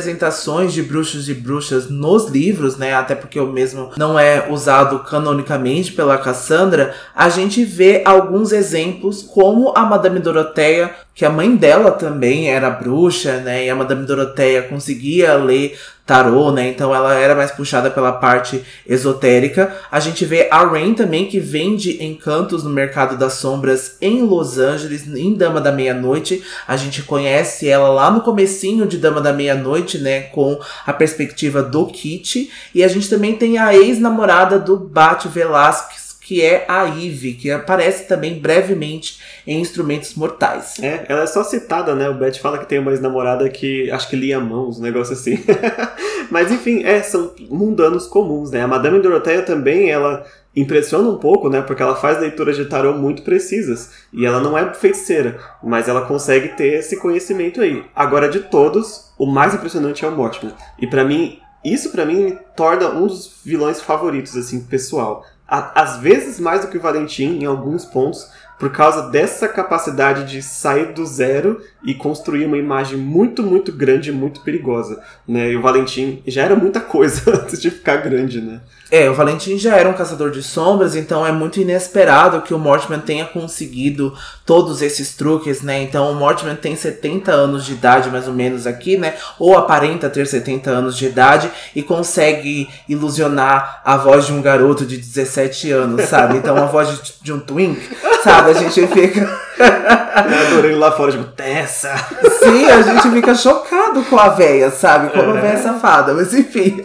de bruxos e bruxas nos livros, né? Até porque o mesmo não é usado canonicamente pela Cassandra, a gente vê alguns exemplos como a Madame Doroteia, que a mãe dela também era bruxa, né? E a Madame Doroteia conseguia ler tarô, né? Então ela era mais puxada pela parte esotérica. A gente vê a Rain também que vende encantos no mercado das sombras em Los Angeles, em Dama da Meia-Noite. A gente conhece ela lá no comecinho de Dama da Meia-Noite, né, com a perspectiva do Kit. E a gente também tem a ex-namorada do Bate Velasquez, que é a Eve, que aparece também brevemente em Instrumentos Mortais. É, ela é só citada, né? O Beth fala que tem uma ex-namorada que acho que lia mãos, um negócio assim. Mas enfim, é, são mundanos comuns, né? A Madame Doroteia também, ela impressiona um pouco, né? Porque ela faz leituras de tarô muito precisas. E ela não é feiticeira, mas ela consegue ter esse conhecimento aí. Agora, de todos, o mais impressionante é o Mortimer. E para mim, isso para mim me torna um dos vilões favoritos, assim, pessoal às vezes mais do que o Valentim em alguns pontos, por causa dessa capacidade de sair do zero e construir uma imagem muito, muito grande e muito perigosa, né? E o Valentim já era muita coisa antes de ficar grande, né? É, o Valentim já era um caçador de sombras, então é muito inesperado que o Mortman tenha conseguido todos esses truques, né? Então o Mortman tem 70 anos de idade, mais ou menos, aqui, né? Ou aparenta ter 70 anos de idade e consegue ilusionar a voz de um garoto de 17 anos, sabe? Então a voz de, de um twink, sabe? A gente fica. Eu adorei lá fora, tipo, Tessa. Sim, a gente fica chocado com a véia, sabe? Como é. a véia safada. Mas enfim.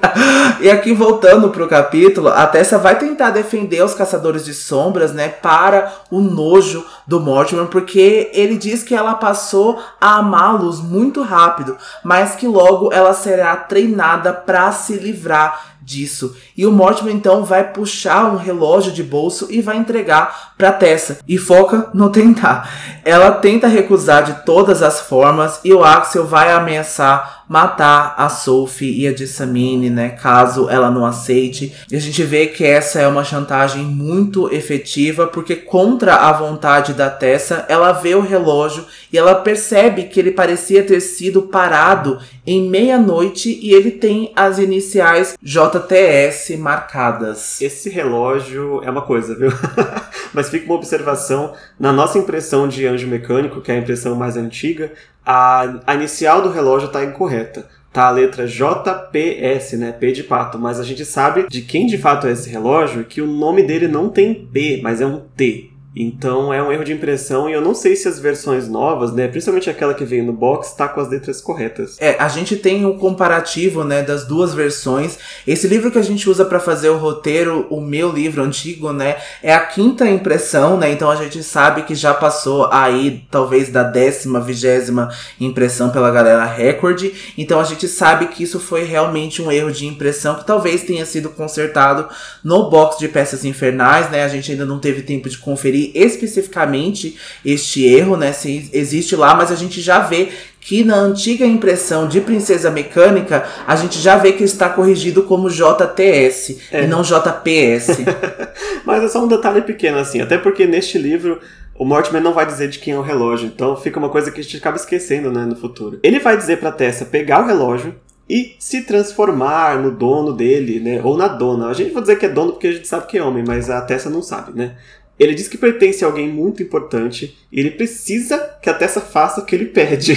E aqui voltando pro capítulo, a Tessa vai tentar defender os caçadores de sombras, né? Para o nojo do Mortimer, porque ele diz que ela passou a amá-los muito rápido, mas que logo ela será treinada para se livrar disso. E o Mortimer então vai puxar um relógio de bolso e vai entregar para Tessa e foca no tentar. Ela tenta recusar de todas as formas e o Axel vai ameaçar matar a Sophie e a Dissamine, né, caso ela não aceite. E a gente vê que essa é uma chantagem muito efetiva, porque contra a vontade da Tessa, ela vê o relógio e ela percebe que ele parecia ter sido parado em meia-noite e ele tem as iniciais JTS marcadas. Esse relógio é uma coisa, viu? Mas fica uma observação, na nossa impressão de anjo mecânico, que é a impressão mais antiga, a, a inicial do relógio está incorreta. Tá a letra JPS, né? P de pato. Mas a gente sabe de quem de fato é esse relógio que o nome dele não tem P, mas é um T. Então é um erro de impressão e eu não sei se as versões novas, né, principalmente aquela que veio no box, tá com as letras corretas. É, a gente tem um comparativo, né, das duas versões. Esse livro que a gente usa para fazer o roteiro, o meu livro antigo, né, é a quinta impressão, né? Então a gente sabe que já passou aí talvez da décima, vigésima impressão pela galera Record. Então a gente sabe que isso foi realmente um erro de impressão que talvez tenha sido consertado no box de peças infernais, né? A gente ainda não teve tempo de conferir especificamente este erro, né? Se existe lá, mas a gente já vê que na antiga impressão de Princesa Mecânica, a gente já vê que está corrigido como JTS é. e não JPS. mas é só um detalhe pequeno assim, até porque neste livro o Mortimer não vai dizer de quem é o relógio, então fica uma coisa que a gente acaba esquecendo, né, no futuro. Ele vai dizer pra Tessa pegar o relógio e se transformar no dono dele, né? Ou na dona. A gente vai dizer que é dono porque a gente sabe que é homem, mas a Tessa não sabe, né? Ele diz que pertence a alguém muito importante e ele precisa que a Tessa faça o que ele pede.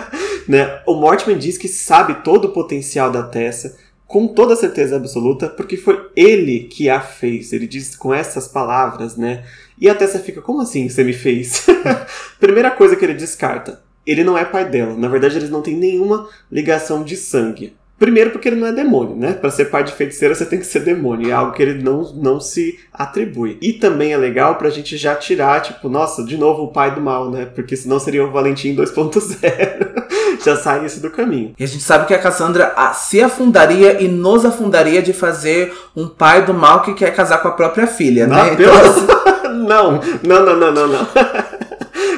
né? O Mortman diz que sabe todo o potencial da Tessa, com toda certeza absoluta, porque foi ele que a fez. Ele diz com essas palavras, né? E a Tessa fica, como assim você me fez? Primeira coisa que ele descarta, ele não é pai dela. Na verdade, eles não têm nenhuma ligação de sangue. Primeiro porque ele não é demônio, né? Para ser pai de feiticeira você tem que ser demônio, é algo que ele não, não se atribui. E também é legal pra gente já tirar, tipo, nossa, de novo o pai do mal, né? Porque senão seria o Valentim 2.0. já sai isso do caminho. E a gente sabe que a Cassandra se afundaria e nos afundaria de fazer um pai do mal que quer casar com a própria filha, né? Então, assim... não, não, não, não, não, não.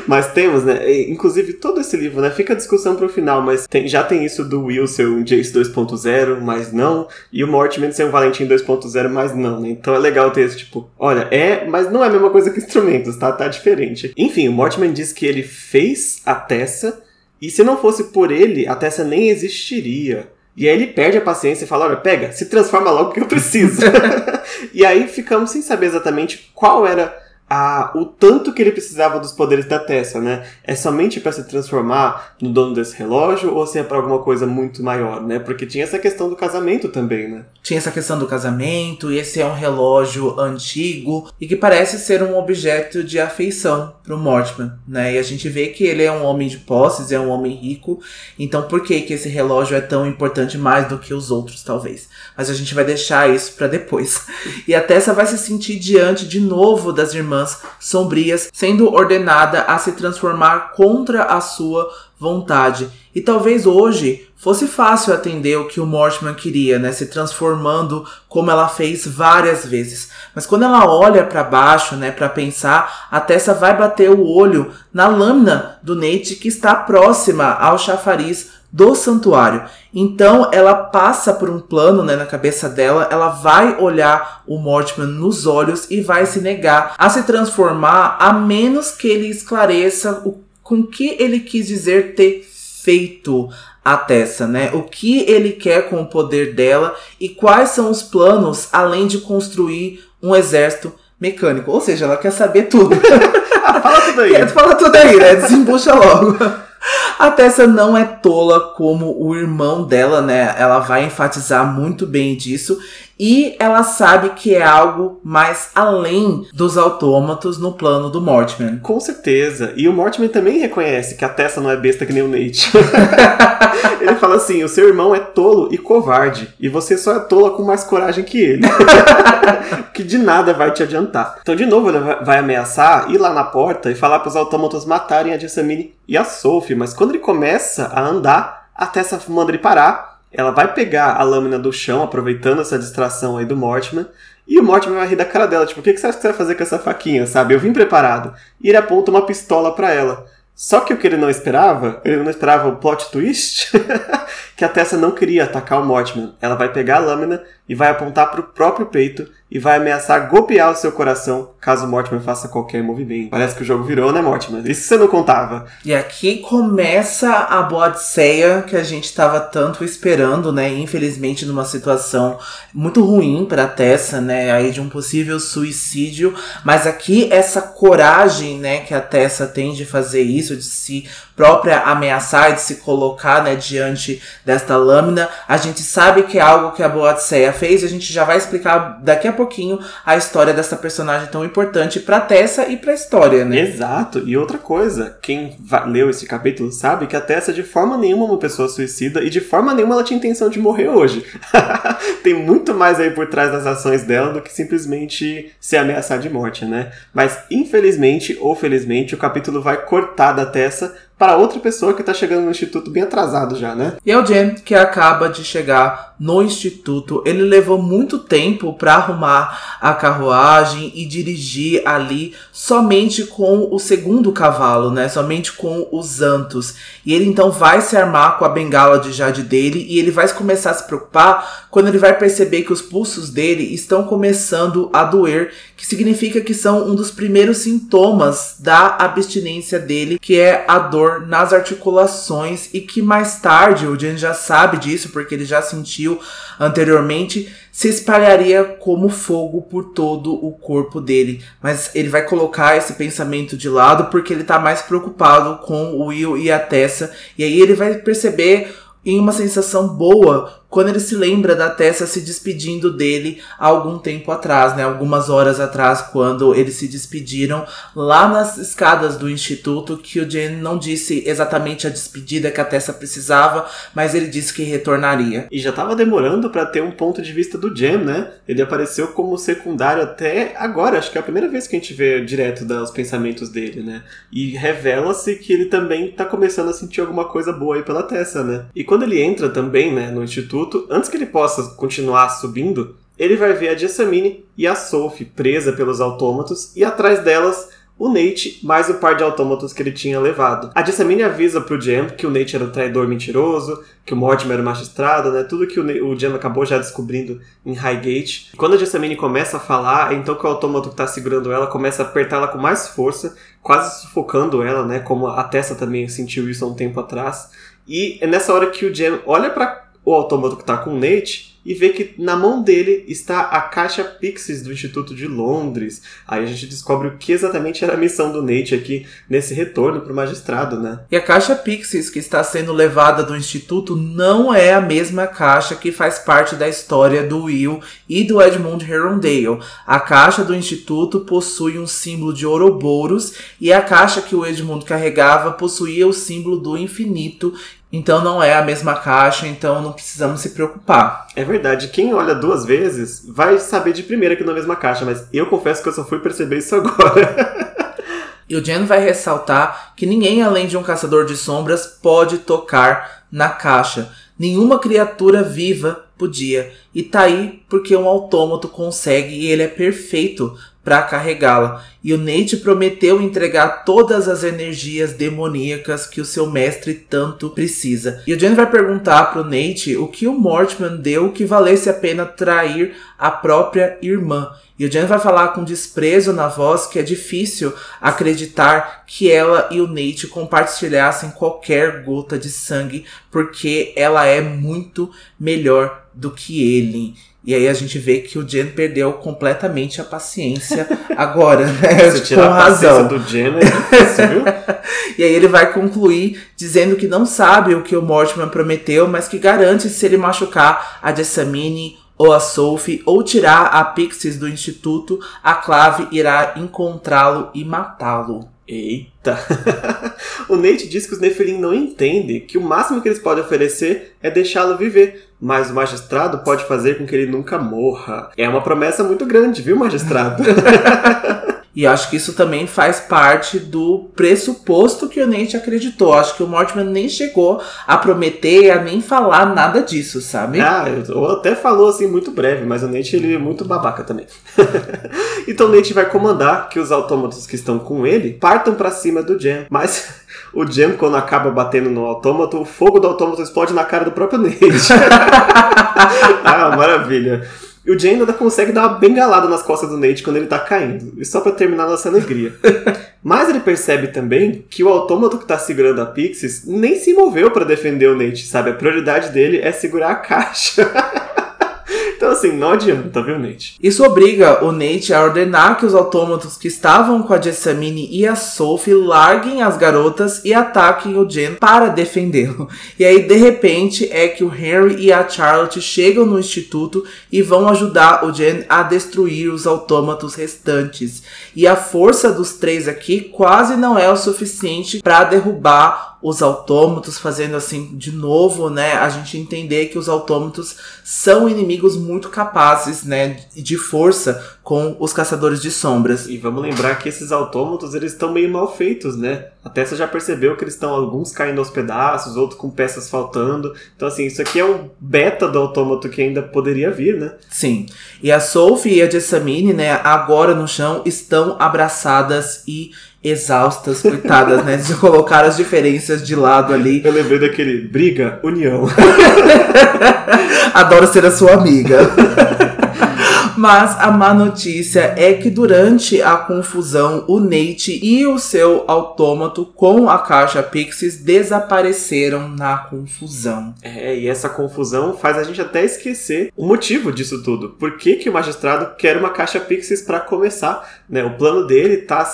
Mas temos, né? Inclusive, todo esse livro, né? Fica a discussão pro final, mas tem, já tem isso do Will ser um Jace 2.0, mas não. E o Mortimer ser um Valentim 2.0, mas não, né? Então é legal ter esse tipo, olha, é, mas não é a mesma coisa que instrumentos, tá? Tá diferente. Enfim, o Mortimer diz que ele fez a Tessa, e se não fosse por ele, a Tessa nem existiria. E aí ele perde a paciência e fala: Olha, pega, se transforma logo que eu preciso. e aí ficamos sem saber exatamente qual era a, o tanto que ele precisava dos poderes da Tessa, né? É somente para se transformar no dono desse relógio ou se é para alguma coisa muito maior, né? Porque tinha essa questão do casamento também, né? Tinha essa questão do casamento, e esse é um relógio antigo e que parece ser um objeto de afeição pro Mortman, né? E a gente vê que ele é um homem de posses, é um homem rico, então por que que esse relógio é tão importante mais do que os outros, talvez? Mas a gente vai deixar isso para depois. E a Tessa vai se sentir diante de novo das irmãs sombrias, sendo ordenada a se transformar contra a sua vontade. E talvez hoje fosse fácil atender o que o Mortimer queria, né, se transformando como ela fez várias vezes. Mas quando ela olha para baixo, né, para pensar, a Tessa vai bater o olho na lâmina do Nate que está próxima ao chafariz do santuário. Então ela passa por um plano né, na cabeça dela, ela vai olhar o Mortimer nos olhos e vai se negar a se transformar a menos que ele esclareça o com que ele quis dizer ter feito a Tessa, né? O que ele quer com o poder dela e quais são os planos além de construir um exército mecânico. Ou seja, ela quer saber tudo. fala tudo aí. fala tudo aí, né? Desembucha logo. A Tessa não é tola como o irmão dela, né? Ela vai enfatizar muito bem disso. E ela sabe que é algo mais além dos autômatos no plano do Mortimer. Com certeza. E o Mortimer também reconhece que a Tessa não é besta que nem o Nate. ele fala assim: o seu irmão é tolo e covarde. E você só é tola com mais coragem que ele. que de nada vai te adiantar. Então, de novo, ele vai ameaçar ir lá na porta e falar para os autômatos matarem a Jessamine e a Sophie. Mas quando ele começa a andar, a Tessa manda ele parar ela vai pegar a lâmina do chão, aproveitando essa distração aí do Mortimer, e o Mortimer vai rir da cara dela, tipo, o que você acha que você vai fazer com essa faquinha, sabe? Eu vim preparado. E ele aponta uma pistola para ela. Só que o que ele não esperava, ele não esperava o plot twist, que a Tessa não queria atacar o Mortimer. Ela vai pegar a lâmina e vai apontar para o próprio peito e vai ameaçar golpear o seu coração caso o Mortimer faça qualquer movimento. Parece que o jogo virou, né, Mortimer? Isso você não contava. E aqui começa a Boadceia que a gente estava tanto esperando, né? Infelizmente, numa situação muito ruim para Tessa, né? Aí de um possível suicídio. Mas aqui essa coragem, né, que a Tessa tem de fazer isso, de se própria ameaçar, de se colocar, né, diante desta lâmina, a gente sabe que é algo que a Boadceia fez. A gente já vai explicar daqui a pouquinho a história dessa personagem tão importante pra Tessa e pra história, né? Exato. E outra coisa, quem leu esse capítulo sabe que a Tessa de forma nenhuma é uma pessoa suicida e de forma nenhuma ela tinha intenção de morrer hoje. Tem muito mais aí por trás das ações dela do que simplesmente se ameaçar de morte, né? Mas infelizmente ou felizmente o capítulo vai cortar da Tessa para outra pessoa que está chegando no instituto bem atrasado já, né? E é o Jen que acaba de chegar no instituto. Ele levou muito tempo para arrumar a carruagem e dirigir ali somente com o segundo cavalo, né? Somente com os Antos. E ele então vai se armar com a bengala de jade dele e ele vai começar a se preocupar quando ele vai perceber que os pulsos dele estão começando a doer, que significa que são um dos primeiros sintomas da abstinência dele, que é a dor nas articulações e que mais tarde, o Jen já sabe disso porque ele já sentiu anteriormente, se espalharia como fogo por todo o corpo dele. Mas ele vai colocar esse pensamento de lado porque ele tá mais preocupado com o Will e a Tessa. E aí ele vai perceber em uma sensação boa quando ele se lembra da Tessa se despedindo dele há algum tempo atrás, né? Algumas horas atrás, quando eles se despediram lá nas escadas do instituto, que o Jen não disse exatamente a despedida que a Tessa precisava, mas ele disse que retornaria. E já tava demorando para ter um ponto de vista do Jen, né? Ele apareceu como secundário até agora, acho que é a primeira vez que a gente vê direto os pensamentos dele, né? E revela-se que ele também tá começando a sentir alguma coisa boa aí pela Tessa, né? E quando ele entra também, né, no instituto, antes que ele possa continuar subindo, ele vai ver a Jessamine e a Sophie presa pelos autômatos e atrás delas o Nate mais o par de autômatos que ele tinha levado. A Jessamine avisa pro Jem que o Nate era um traidor mentiroso, que o Mortimer era o magistrado, né? Tudo que o, o Jem acabou já descobrindo em Highgate. Quando a Jessamine começa a falar, é então que o autômato que tá segurando ela começa a apertá-la com mais força, quase sufocando ela, né? Como a Tessa também sentiu isso há um tempo atrás. E é nessa hora que o Jem olha para o autômato que está com o Nate e vê que na mão dele está a caixa Pixies do Instituto de Londres. Aí a gente descobre o que exatamente era a missão do Nate aqui nesse retorno para o magistrado, né? E a caixa Pixies que está sendo levada do Instituto não é a mesma caixa que faz parte da história do Will e do Edmund Herondale. A caixa do Instituto possui um símbolo de Ouroboros e a caixa que o Edmund carregava possuía o símbolo do infinito então não é a mesma caixa, então não precisamos se preocupar. É verdade, quem olha duas vezes vai saber de primeira que não é a mesma caixa, mas eu confesso que eu só fui perceber isso agora. e o Jen vai ressaltar que ninguém além de um caçador de sombras pode tocar na caixa. Nenhuma criatura viva podia. E tá aí porque um autômato consegue e ele é perfeito para carregá-la. E o Nate prometeu entregar todas as energias demoníacas que o seu mestre tanto precisa. E o Jenny vai perguntar pro Nate o que o Mortman deu que valesse a pena trair a própria irmã. E o Jen vai falar com desprezo na voz que é difícil acreditar que ela e o Nate compartilhassem qualquer gota de sangue, porque ela é muito melhor do que ele. E aí a gente vê que o Jen perdeu completamente a paciência agora, né? Você Com razão. do Jen é difícil, viu? e aí ele vai concluir dizendo que não sabe o que o Mortimer prometeu, mas que garante se ele machucar a Jessamine ou a Sophie, ou tirar a Pixies do instituto, a Clave irá encontrá-lo e matá-lo. Eita! o Nate diz que os Nephilim não entendem que o máximo que eles podem oferecer é deixá-lo viver, mas o magistrado pode fazer com que ele nunca morra. É uma promessa muito grande, viu, magistrado? E acho que isso também faz parte do pressuposto que o Nate acreditou. Acho que o Mortimer nem chegou a prometer, a nem falar nada disso, sabe? Ah, ou até falou assim muito breve, mas o Nate ele é muito babaca também. então o Nate vai comandar que os autômatos que estão com ele partam para cima do Jam. Mas o Jam, quando acaba batendo no autômato, o fogo do autômato explode na cara do próprio Nate. ah, maravilha. E o Jay ainda consegue dar uma bengalada nas costas do Nate quando ele tá caindo. E só para terminar nossa alegria. Mas ele percebe também que o autômato que tá segurando a Pixies nem se moveu para defender o Nate, sabe? A prioridade dele é segurar a caixa. Então, assim, não adianta, viu, Nate? Isso obriga o Nate a ordenar que os autômatos que estavam com a Jessamine e a Sophie larguem as garotas e ataquem o Jen para defendê-lo. E aí, de repente, é que o Harry e a Charlotte chegam no instituto e vão ajudar o Jen a destruir os autômatos restantes. E a força dos três aqui quase não é o suficiente para derrubar os autômatos, fazendo assim de novo, né, a gente entender que os autômatos são inimigos muito capazes, né, de força com os caçadores de sombras. E vamos lembrar que esses autômatos, eles estão meio mal feitos, né? Até você já percebeu que eles estão alguns caindo aos pedaços, outros com peças faltando. Então assim, isso aqui é um beta do autômato que ainda poderia vir, né? Sim. E a Sophie e a Jessamine, né, agora no chão, estão abraçadas e exaustas, coitadas, né? De colocar as diferenças de lado ali. Eu lembrei daquele briga, união. Adoro ser a sua amiga. Mas a má notícia é que durante a confusão, o Nate e o seu autômato com a caixa Pixies desapareceram na confusão. É, e essa confusão faz a gente até esquecer o motivo disso tudo. Por que, que o magistrado quer uma caixa Pixies para começar? Né? O plano dele tá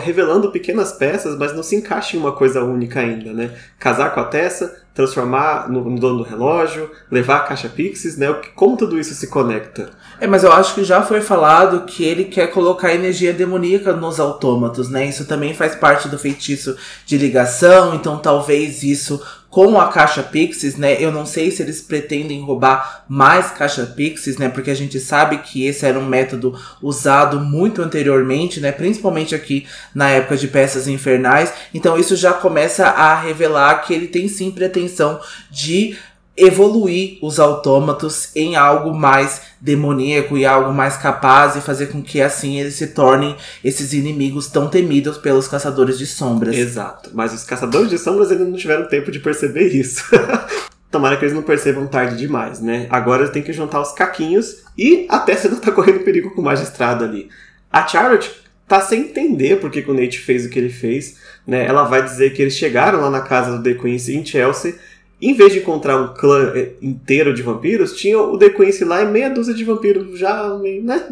revelando pequenas peças, mas não se encaixa em uma coisa única ainda, né? Casar com a Tessa, transformar no, no dono do relógio, levar a caixa Pixies, né? Como tudo isso se conecta? É, mas eu acho que já foi falado que ele quer colocar energia demoníaca nos autômatos, né? Isso também faz parte do feitiço de ligação, então talvez isso com a caixa Pixies, né? Eu não sei se eles pretendem roubar mais caixa Pixies, né? Porque a gente sabe que esse era um método usado muito anteriormente, né? Principalmente aqui na época de peças infernais. Então isso já começa a revelar que ele tem sim pretensão de evoluir os autômatos em algo mais demoníaco e algo mais capaz e fazer com que assim eles se tornem esses inimigos tão temidos pelos caçadores de sombras. Exato. Mas os caçadores de sombras ainda não tiveram tempo de perceber isso. Tomara que eles não percebam tarde demais, né? Agora tem que juntar os caquinhos e a Tessa não tá correndo perigo com o magistrado ali. A Charlotte tá sem entender por que o Nate fez o que ele fez, né? Ela vai dizer que eles chegaram lá na casa do The Queen's em Chelsea em vez de encontrar um clã eh, inteiro de vampiros, tinha o The Quincy lá e meia dúzia de vampiros já, né?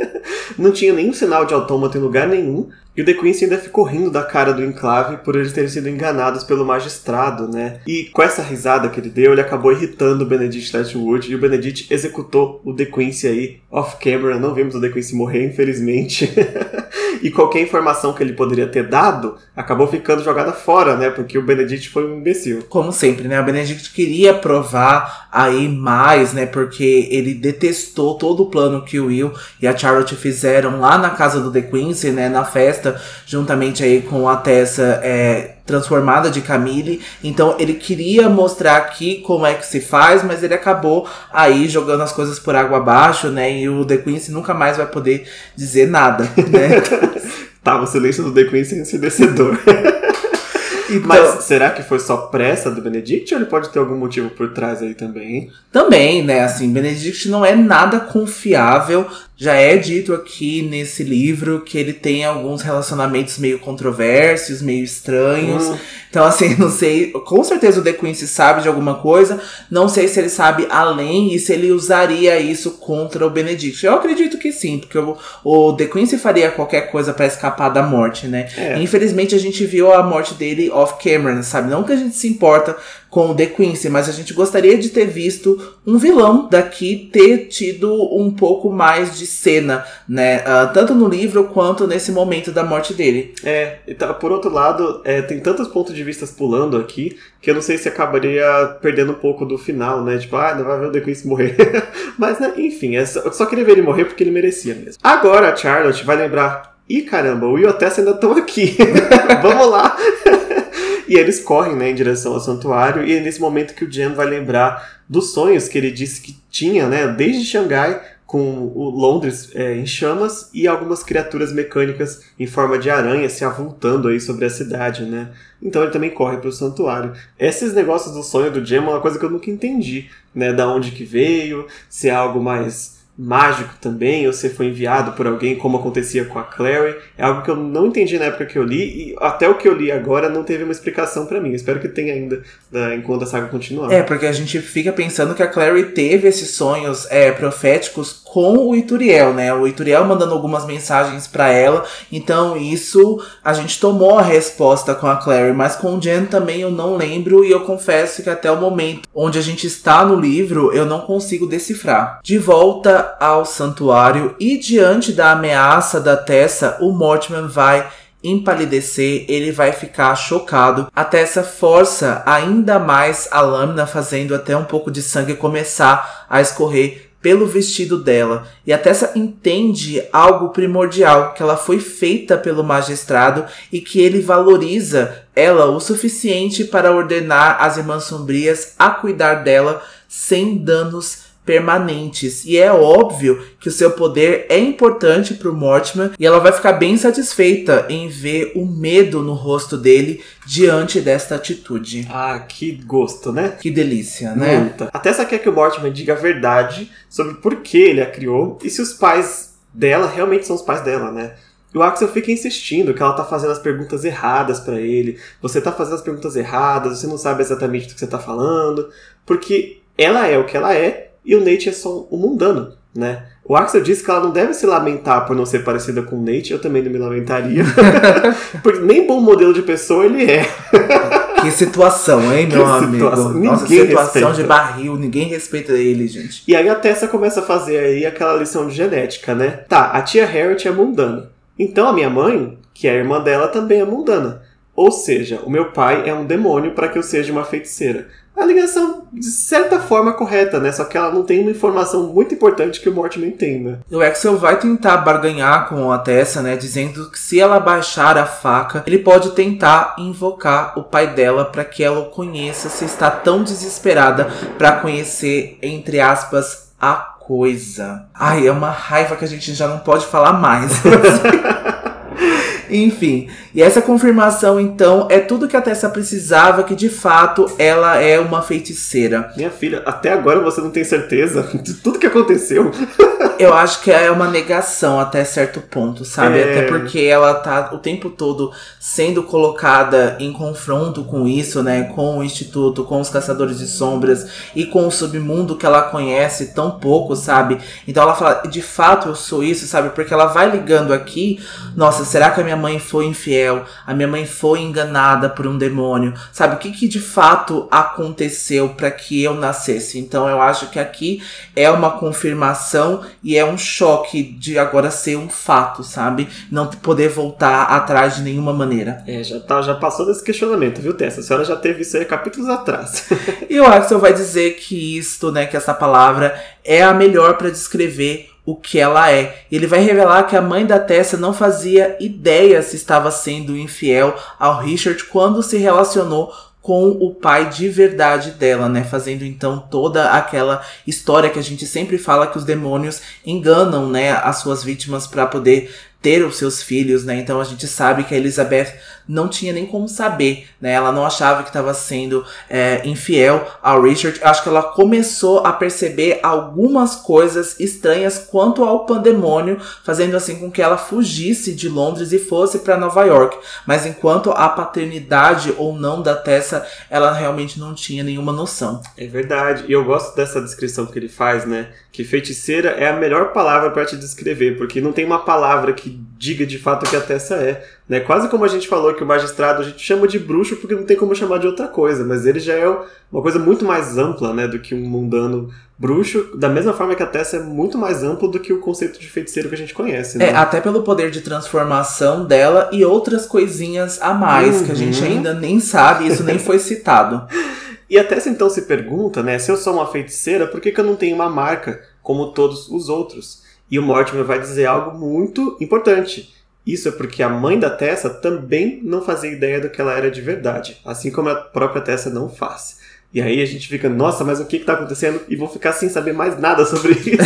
Não tinha nenhum sinal de autômato em lugar nenhum. E o The Quincy ainda ficou rindo da cara do enclave por eles terem sido enganados pelo magistrado, né? E com essa risada que ele deu, ele acabou irritando o Benedict Letchwood e o Benedict executou o The Quincy aí off-camera. Não vimos o The Quincy morrer, infelizmente. e qualquer informação que ele poderia ter dado acabou ficando jogada fora, né? Porque o Benedict foi um imbecil. Como sempre, né? O Benedict queria provar aí mais, né? Porque ele detestou todo o plano que o Will e a Charlotte fizeram lá na casa do The Quincy, né? Na festa, juntamente aí com a Tessa é, transformada de Camille. Então ele queria mostrar aqui como é que se faz, mas ele acabou aí jogando as coisas por água abaixo, né? E o The Quincy nunca mais vai poder dizer nada, né? Tava o silêncio do The Quincy ensurdecedor. Então, Mas será que foi só pressa do Benedict ou ele pode ter algum motivo por trás aí também? Também, né? Assim, Benedict não é nada confiável. Já é dito aqui nesse livro que ele tem alguns relacionamentos meio controversos, meio estranhos. Hum. Então, assim, não sei. Com certeza o The Quincy sabe de alguma coisa. Não sei se ele sabe além e se ele usaria isso contra o Benedict. Eu acredito que sim, porque o, o The Quincy faria qualquer coisa para escapar da morte, né? É. Infelizmente a gente viu a morte dele off-camera, sabe? Não que a gente se importa com o The Quincy, mas a gente gostaria de ter visto um vilão daqui ter tido um pouco mais de cena, né? Uh, tanto no livro quanto nesse momento da morte dele. É, tá, por outro lado, é, tem tantos pontos de vista pulando aqui que eu não sei se acabaria perdendo um pouco do final, né? Tipo, ah, não vai ver o The Quincy morrer. mas, né, enfim, é só, eu só queria ver ele morrer porque ele merecia mesmo. Agora a Charlotte vai lembrar. Ih, caramba, o Tessa ainda estão aqui. Vamos lá. E eles correm né, em direção ao santuário, e é nesse momento que o Jen vai lembrar dos sonhos que ele disse que tinha, né, desde Xangai, com o Londres é, em chamas e algumas criaturas mecânicas em forma de aranha se avultando aí sobre a cidade, né? Então ele também corre para o santuário. Esses negócios do sonho do Jem é uma coisa que eu nunca entendi, né? Da onde que veio, se é algo mais mágico também, ou se foi enviado por alguém, como acontecia com a Clary. É algo que eu não entendi na época que eu li, e até o que eu li agora não teve uma explicação para mim. espero que tenha ainda né, enquanto a saga continuar. É, porque a gente fica pensando que a Clary teve esses sonhos é, proféticos com o Ituriel, né? O Ituriel mandando algumas mensagens para ela. Então, isso a gente tomou a resposta com a Clary, mas com o Jen também eu não lembro e eu confesso que até o momento onde a gente está no livro, eu não consigo decifrar. De volta ao santuário e diante da ameaça da Tessa, o Mortimer vai empalidecer, ele vai ficar chocado. A Tessa força ainda mais a lâmina, fazendo até um pouco de sangue começar a escorrer pelo vestido dela. E a Tessa entende algo primordial, que ela foi feita pelo magistrado e que ele valoriza ela o suficiente para ordenar as irmãs sombrias a cuidar dela sem danos permanentes. E é óbvio que o seu poder é importante pro Mortimer e ela vai ficar bem satisfeita em ver o medo no rosto dele diante desta atitude. Ah, que gosto, né? Que delícia, né? Muita. Até essa quer que o Mortimer diga a verdade sobre por que ele a criou e se os pais dela realmente são os pais dela, né? E o Axel fica insistindo que ela tá fazendo as perguntas erradas para ele. Você tá fazendo as perguntas erradas, você não sabe exatamente do que você tá falando. Porque ela é o que ela é e o Nate é só um mundano, né? O Axel disse que ela não deve se lamentar por não ser parecida com o Nate, eu também não me lamentaria. porque nem bom modelo de pessoa ele é. Que situação, hein, meu Que amigo? situação. Nossa, Ninguém situação respeita. de barril, ninguém respeita ele, gente. E aí a Tessa começa a fazer aí aquela lição de genética, né? Tá, a tia Harriet é mundana. Então a minha mãe, que é a irmã dela, também é mundana. Ou seja, o meu pai é um demônio para que eu seja uma feiticeira. A ligação, de certa forma, correta, né? Só que ela não tem uma informação muito importante que o Mortimer tem, né? O Axel vai tentar barganhar com a Tessa, né? Dizendo que se ela baixar a faca, ele pode tentar invocar o pai dela para que ela o conheça se está tão desesperada para conhecer, entre aspas, a coisa. Ai, é uma raiva que a gente já não pode falar mais. Enfim, e essa confirmação então é tudo que a Tessa precisava, que de fato ela é uma feiticeira. Minha filha, até agora você não tem certeza de tudo que aconteceu. Eu acho que é uma negação até certo ponto, sabe? É. Até porque ela tá o tempo todo sendo colocada em confronto com isso, né? Com o Instituto, com os Caçadores de Sombras e com o submundo que ela conhece tão pouco, sabe? Então ela fala, de fato eu sou isso, sabe? Porque ela vai ligando aqui, nossa, será que a minha mãe foi infiel? A minha mãe foi enganada por um demônio? Sabe? O que que de fato aconteceu para que eu nascesse? Então eu acho que aqui é uma confirmação e é um choque de agora ser um fato, sabe? Não poder voltar atrás de nenhuma maneira. É, já, tá, já passou desse questionamento, viu, Tessa? A senhora já teve isso aí capítulos atrás. E o Axel vai dizer que isto, né, que essa palavra é a melhor para descrever o que ela é. Ele vai revelar que a mãe da Tessa não fazia ideia se estava sendo infiel ao Richard quando se relacionou com o pai de verdade dela, né? Fazendo então toda aquela história que a gente sempre fala que os demônios enganam, né, as suas vítimas para poder ter os seus filhos, né? Então a gente sabe que a Elizabeth não tinha nem como saber, né? Ela não achava que estava sendo é, infiel ao Richard. Acho que ela começou a perceber algumas coisas estranhas quanto ao pandemônio, fazendo assim com que ela fugisse de Londres e fosse para Nova York. Mas enquanto a paternidade ou não da Tessa, ela realmente não tinha nenhuma noção. É verdade. E eu gosto dessa descrição que ele faz, né? Que feiticeira é a melhor palavra para te descrever, porque não tem uma palavra que diga de fato o que a Tessa é. Né? Quase como a gente falou que o magistrado a gente chama de bruxo porque não tem como chamar de outra coisa, mas ele já é uma coisa muito mais ampla né, do que um mundano bruxo, da mesma forma que a Tessa é muito mais amplo do que o conceito de feiticeiro que a gente conhece. Né? É, até pelo poder de transformação dela e outras coisinhas a mais que a gente Uhum. ainda nem sabe, isso nem foi citado. E a Tessa então se pergunta, né, se eu sou uma feiticeira, por que, que eu não tenho uma marca como todos os outros? E o Mortimer vai dizer algo muito importante. Isso é porque a mãe da Tessa também não fazia ideia do que ela era de verdade, assim como a própria Tessa não faz. E aí a gente fica, nossa, mas o que está acontecendo? E vou ficar sem saber mais nada sobre isso.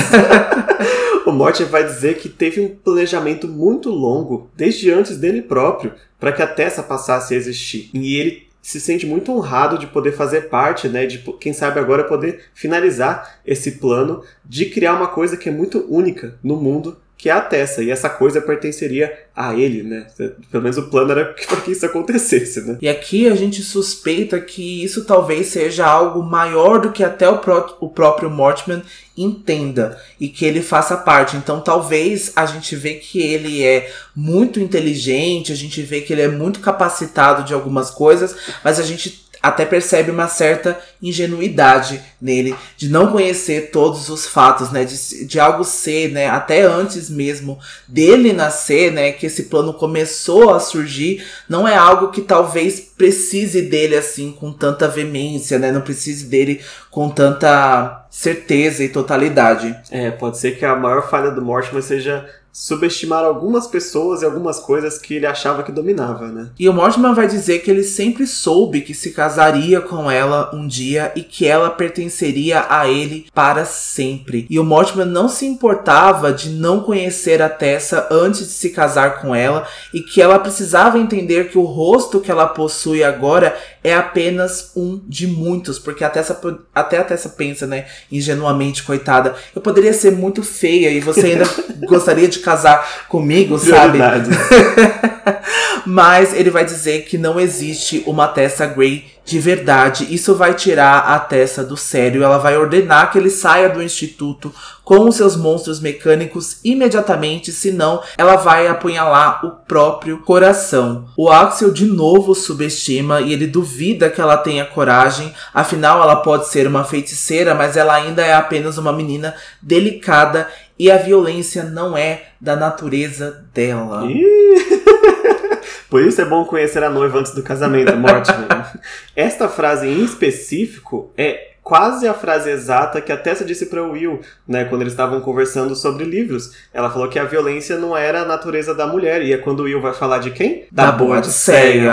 o Mortimer vai dizer que teve um planejamento muito longo, desde antes dele próprio, para que a Tessa passasse a existir. E ele se sente muito honrado de poder fazer parte, né, de quem sabe agora poder finalizar esse plano de criar uma coisa que é muito única no mundo, que é a Tessa, e essa coisa pertenceria a ele, né? Pelo menos o plano era para que isso acontecesse, né? E aqui a gente suspeita que isso talvez seja algo maior do que até o, pró o próprio Mortman entenda e que ele faça parte. Então talvez a gente vê que ele é muito inteligente, a gente vê que ele é muito capacitado de algumas coisas, mas a gente até percebe uma certa ingenuidade nele, de não conhecer todos os fatos, né, de, de algo ser, né, até antes mesmo dele nascer, né, que esse plano começou a surgir, não é algo que talvez precise dele assim com tanta veemência, né, não precise dele com tanta certeza e totalidade. É, pode ser que a maior falha do Mortimer seja subestimar algumas pessoas e algumas coisas que ele achava que dominava, né? E o Mortimer vai dizer que ele sempre soube que se casaria com ela um dia e que ela pertenceria a ele para sempre. E o Mortimer não se importava de não conhecer a Tessa antes de se casar com ela e que ela precisava entender que o rosto que ela possui agora é apenas um de muitos, porque a Tessa, até a Tessa pensa, né, ingenuamente, coitada, eu poderia ser muito feia e você ainda gostaria de casar comigo, sabe? Mas ele vai dizer que não existe uma Tessa Grey de verdade. Isso vai tirar a Tessa do sério. Ela vai ordenar que ele saia do instituto com os seus monstros mecânicos imediatamente, senão ela vai apunhalar o próprio coração. O Axel de novo subestima e ele duvida que ela tenha coragem, afinal ela pode ser uma feiticeira, mas ela ainda é apenas uma menina delicada e a violência não é da natureza dela. Por isso é bom conhecer a noiva antes do casamento, Mortimer. Esta frase em específico é quase a frase exata que a Tessa disse para Will, né, quando eles estavam conversando sobre livros. Ela falou que a violência não era a natureza da mulher, e é quando o Will vai falar de quem? Da, da Boadicea.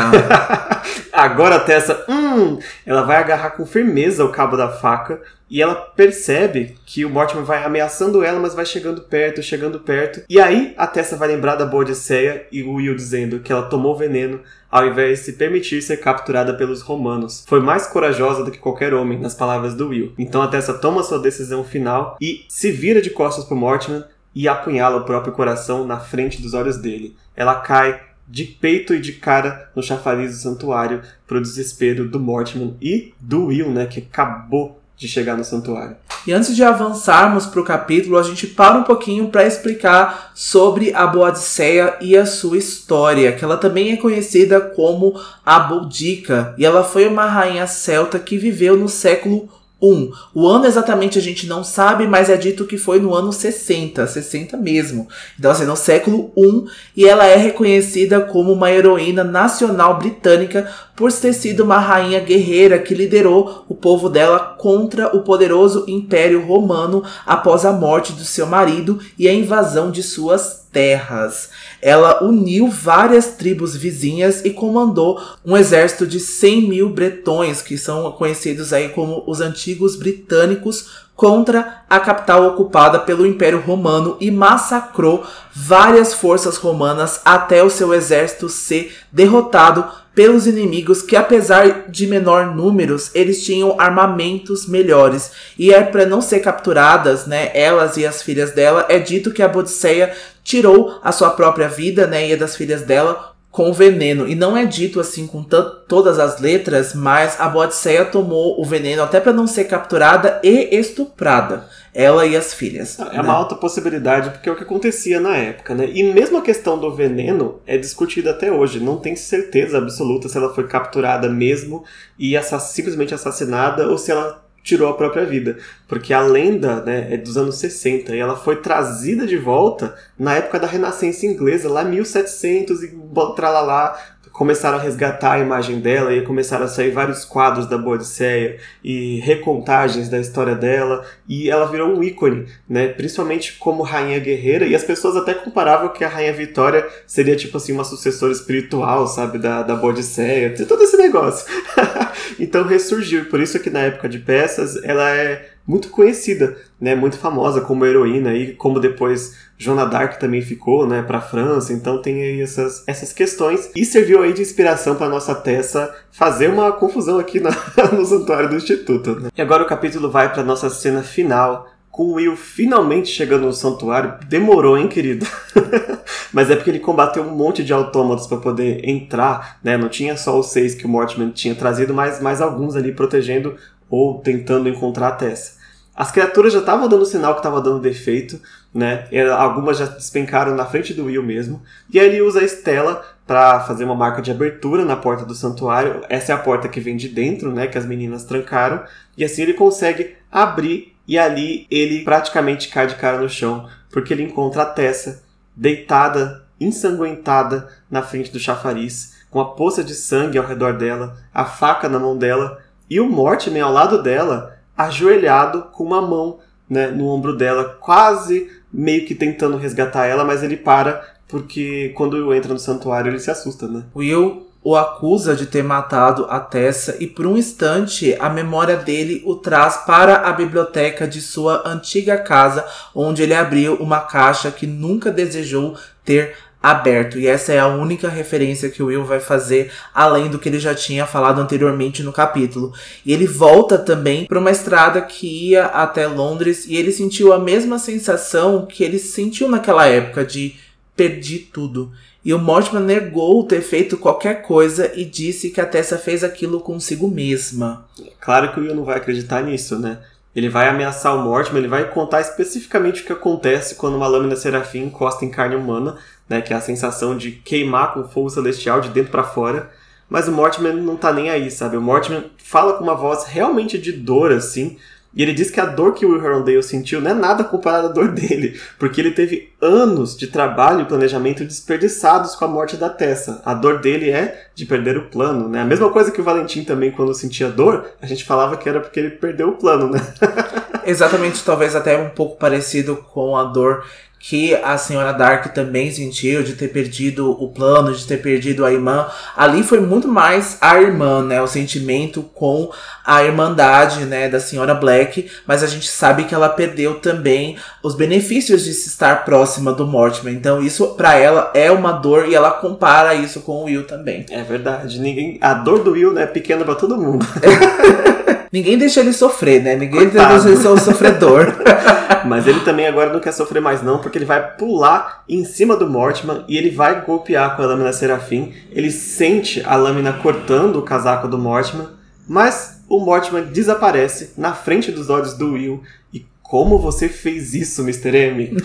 Agora a Tessa, hum, ela vai agarrar com firmeza o cabo da faca, e ela percebe que o Mortimer vai ameaçando ela, mas vai chegando perto, chegando perto. E aí a Tessa vai lembrar da Boadicea e o Will dizendo que ela tomou veneno ao invés de se permitir ser capturada pelos romanos. Foi mais corajosa do que qualquer homem, nas palavras do Will. Então a Tessa toma sua decisão final e se vira de costas pro Mortimer e apunhala o próprio coração na frente dos olhos dele. Ela cai de peito e de cara no chafariz do santuário pro desespero do Mortimer e do Will, né, que acabou de chegar no santuário. E antes de avançarmos para o capítulo, a gente para um pouquinho para explicar sobre a Boadiceia e a sua história, que ela também é conhecida como a Boudica, e ela foi uma rainha celta que viveu no século 1. O ano exatamente a gente não sabe, mas é dito que foi no ano 60, 60 mesmo. Então, assim, no século 1, e ela é reconhecida como uma heroína nacional britânica por ter sido uma rainha guerreira que liderou o povo dela contra o poderoso Império Romano após a morte do seu marido e a invasão de suas terras. Ela uniu várias tribos vizinhas e comandou um exército de 100 mil bretões, que são conhecidos aí como os antigos britânicos, contra a capital ocupada pelo Império Romano e massacrou várias forças romanas até o seu exército ser derrotado pelos inimigos que apesar de menor números, eles tinham armamentos melhores. E é para não ser capturadas, né, elas e as filhas dela, é dito que a Bodicea tirou a sua própria vida, né, e a das filhas dela com veneno. E não é dito assim com todas as letras, mas a Bodicea tomou o veneno até para não ser capturada e estuprada. Ela e as filhas. É né? uma alta possibilidade, porque é o que acontecia na época, né? E mesmo a questão do veneno é discutida até hoje. Não tem certeza absoluta se ela foi capturada mesmo e simplesmente assassinada ou se ela tirou a própria vida. Porque a lenda né, é dos anos 60 e ela foi trazida de volta na época da Renascença Inglesa, lá 1700 e tralalá, começaram a resgatar a imagem dela e começaram a sair vários quadros da Boadicea e recontagens da história dela. E ela virou um ícone, né? Principalmente como rainha guerreira. E as pessoas até comparavam que a rainha Vitória seria tipo assim uma sucessora espiritual, sabe, da da Boadicea, todo esse negócio. então ressurgiu, por isso que na época de peças ela é muito conhecida, né, muito famosa como heroína e como depois Joana d'Arc também ficou, né, para a França. Então tem aí essas, essas questões e serviu aí de inspiração para nossa Tessa fazer uma confusão aqui na, no santuário do Instituto. Né? E agora o capítulo vai para nossa cena final com Will finalmente chegando no santuário. Demorou, hein, querido? Mas é porque ele combateu um monte de autômatos para poder entrar, né? Não tinha só os seis que o Mortimer tinha trazido, mas mais alguns ali protegendo ou tentando encontrar a Tessa. As criaturas já estavam dando sinal que estava dando defeito, né? Algumas já despencaram na frente do Will mesmo. E aí ele usa a Estela para fazer uma marca de abertura na porta do santuário. Essa é a porta que vem de dentro, né? Que as meninas trancaram. E assim ele consegue abrir e ali ele praticamente cai de cara no chão, porque ele encontra a Tessa deitada, ensanguentada na frente do chafariz, com a poça de sangue ao redor dela, a faca na mão dela e o Mortimer ao lado dela ajoelhado com uma mão né, no ombro dela, quase meio que tentando resgatar ela, mas ele para porque quando entra no santuário ele se assusta, né? Will o acusa de ter matado a Tessa e por um instante a memória dele o traz para a biblioteca de sua antiga casa, onde ele abriu uma caixa que nunca desejou ter aberto. E essa é a única referência que o Will vai fazer, além do que ele já tinha falado anteriormente no capítulo. E ele volta também para uma estrada que ia até Londres e ele sentiu a mesma sensação que ele sentiu naquela época de perdi tudo. E o Mortimer negou ter feito qualquer coisa e disse que a Tessa fez aquilo consigo mesma. Claro que o Will não vai acreditar nisso, né? Ele vai ameaçar o Mortimer, ele vai contar especificamente o que acontece quando uma lâmina serafim encosta em carne humana, né? Que é a sensação de queimar com fogo celestial de dentro para fora. Mas o Mortimer não tá nem aí, sabe? O Mortimer fala com uma voz realmente de dor, assim, e ele diz que a dor que o Will Herondale sentiu não é nada comparada à dor dele, porque ele teve anos de trabalho e planejamento desperdiçados com a morte da Tessa. A dor dele é de perder o plano, né? A mesma coisa que o Valentim também, quando sentia dor, a gente falava que era porque ele perdeu o plano, né? Exatamente, talvez até um pouco parecido com a dor que a senhora Dark também sentiu de ter perdido o plano, de ter perdido a irmã. Ali foi muito mais a irmã, né? O sentimento com a irmandade, né, da senhora Black, mas a gente sabe que ela perdeu também os benefícios de se estar próxima do Mortimer. Então isso para ela é uma dor e ela compara isso com o Will também. É verdade. Ninguém, a dor do Will né, é pequena para todo mundo. Ninguém deixa ele sofrer, né? Ninguém Coitado. deixa ele ser sofredor. Mas ele também agora não quer sofrer mais não, porque ele vai pular em cima do Mortman e ele vai golpear com a lâmina Serafim. Ele sente a lâmina cortando o casaco do Mortman, mas o Mortman desaparece na frente dos olhos do Will. E como você fez isso, Mr. M?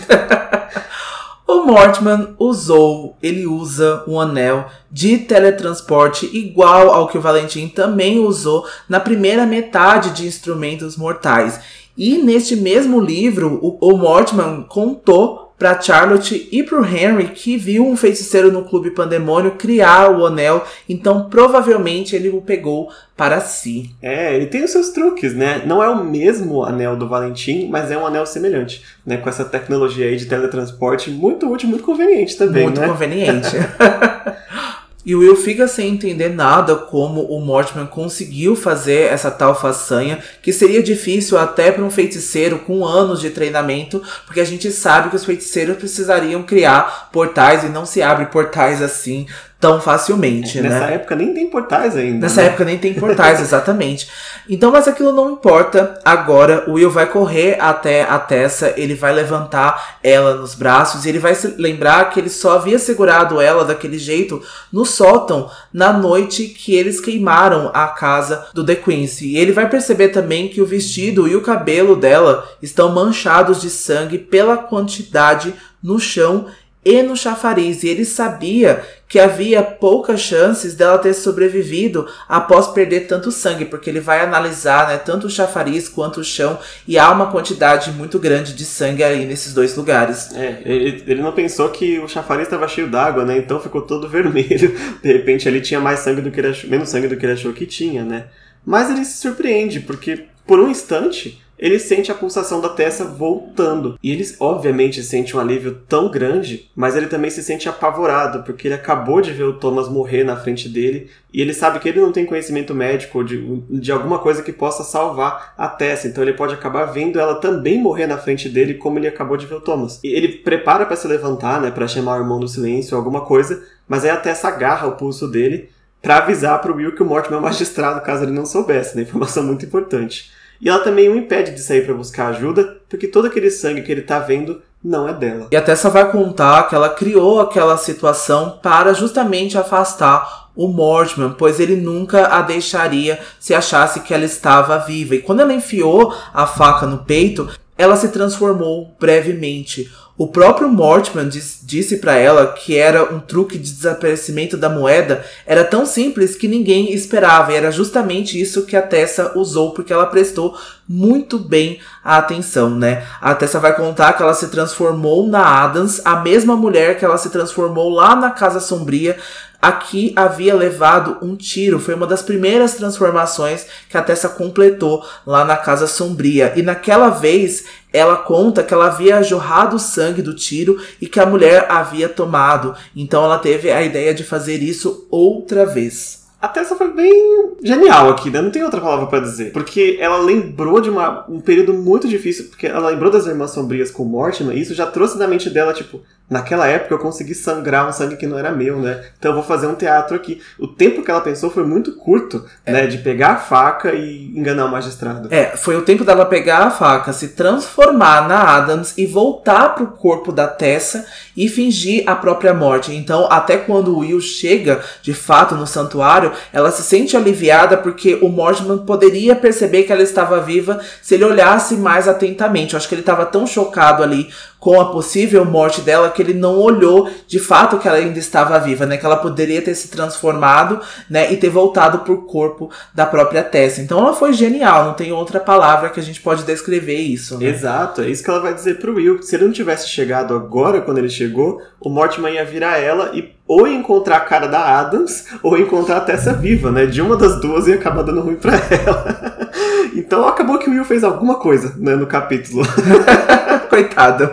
O Mortman usou, ele usa um anel de teletransporte igual ao que o Valentim também usou na primeira metade de Instrumentos Mortais. E neste mesmo livro, o, o Mortman contou para Charlotte e para o Henry que viu um feiticeiro no clube Pandemônio criar o anel, então provavelmente ele o pegou para si. É, ele tem os seus truques, né? Não é o mesmo anel do Valentim, mas é um anel semelhante, né? Com essa tecnologia aí de teletransporte muito útil, muito conveniente também, muito né? conveniente. E Will fica sem entender nada como o Mortimer conseguiu fazer essa tal façanha, que seria difícil até para um feiticeiro com anos de treinamento, porque a gente sabe que os feiticeiros precisariam criar portais e não se abre portais assim tão facilmente, é, né? Nessa época nem tem portais ainda. Nessa né? época nem tem portais, exatamente. Então, mas aquilo não importa. Agora, o Will vai correr até a Tessa, ele vai levantar ela nos braços e ele vai se lembrar que ele só havia segurado ela daquele jeito no sótão na noite que eles queimaram a casa do The Quincy. E ele vai perceber também que o vestido e o cabelo dela estão manchados de sangue pela quantidade no chão e no chafariz, e ele sabia que havia poucas chances dela ter sobrevivido após perder tanto sangue, porque ele vai analisar né, tanto o chafariz quanto o chão, e há uma quantidade muito grande de sangue aí nesses dois lugares. É, ele, ele não pensou que o chafariz estava cheio d'água, né? Então ficou todo vermelho. De repente ele tinha mais sangue do que ele achou, menos sangue do que ele achou que tinha, né? Mas ele se surpreende, porque por um instante ele sente a pulsação da Tessa voltando. E ele, obviamente, sente um alívio tão grande, mas ele também se sente apavorado, porque ele acabou de ver o Thomas morrer na frente dele e ele sabe que ele não tem conhecimento médico de, de alguma coisa que possa salvar a Tessa. Então ele pode acabar vendo ela também morrer na frente dele, como ele acabou de ver o Thomas. E ele prepara para se levantar, né, para chamar o irmão do silêncio, alguma coisa, mas aí a Tessa agarra o pulso dele para avisar para o Will que o Mortimer é um magistrado, caso ele não soubesse, né? Informação muito importante. E ela também o impede de sair para buscar ajuda, porque todo aquele sangue que ele tá vendo não é dela. E a Tessa vai contar que ela criou aquela situação para justamente afastar o Mortimer, pois ele nunca a deixaria se achasse que ela estava viva. E quando ela enfiou a faca no peito, ela se transformou brevemente. O próprio Mortman diz, disse para ela que era um truque de desaparecimento da moeda, era tão simples que ninguém esperava, e era justamente isso que a Tessa usou, porque ela prestou muito bem a atenção, né? A Tessa vai contar que ela se transformou na Adams, a mesma mulher que ela se transformou lá na Casa Sombria, aqui havia levado um tiro. Foi uma das primeiras transformações que a Tessa completou lá na Casa Sombria. E naquela vez ela conta que ela havia jorrado o sangue do tiro e que a mulher havia tomado. Então ela teve a ideia de fazer isso outra vez. A Tessa foi bem genial aqui, né? Não tem outra palavra para dizer. Porque ela lembrou de uma, um período muito difícil, porque ela lembrou das Irmãs Sombrias com Mortimer, e isso já trouxe da mente dela, tipo, naquela época eu consegui sangrar um sangue que não era meu, né? Então eu vou fazer um teatro aqui. O tempo que ela pensou foi muito curto, é. né? De pegar a faca e enganar o magistrado. É, foi o tempo dela pegar a faca, se transformar na Adams e voltar pro corpo da Tessa e fingir a própria morte. Então, até quando o Will chega, de fato, no santuário, ela se sente aliviada porque o Mortimer poderia perceber que ela estava viva se ele olhasse mais atentamente. Eu acho que ele estava tão chocado ali com a possível morte dela que ele não olhou de fato que ela ainda estava viva, né? Que ela poderia ter se transformado, né? E ter voltado pro corpo da própria Tessa. Então ela foi genial, não tem outra palavra que a gente pode descrever isso. Né? Exato, é isso que ela vai dizer pro Will. Se ele não tivesse chegado agora, quando ele chegou, o Mortimer ia virar ela e ou encontrar a cara da Adams ou encontrar a Tessa viva, né? De uma das duas ia acabar dando ruim pra ela. então acabou que o Will fez alguma coisa, né, no capítulo. Coitado.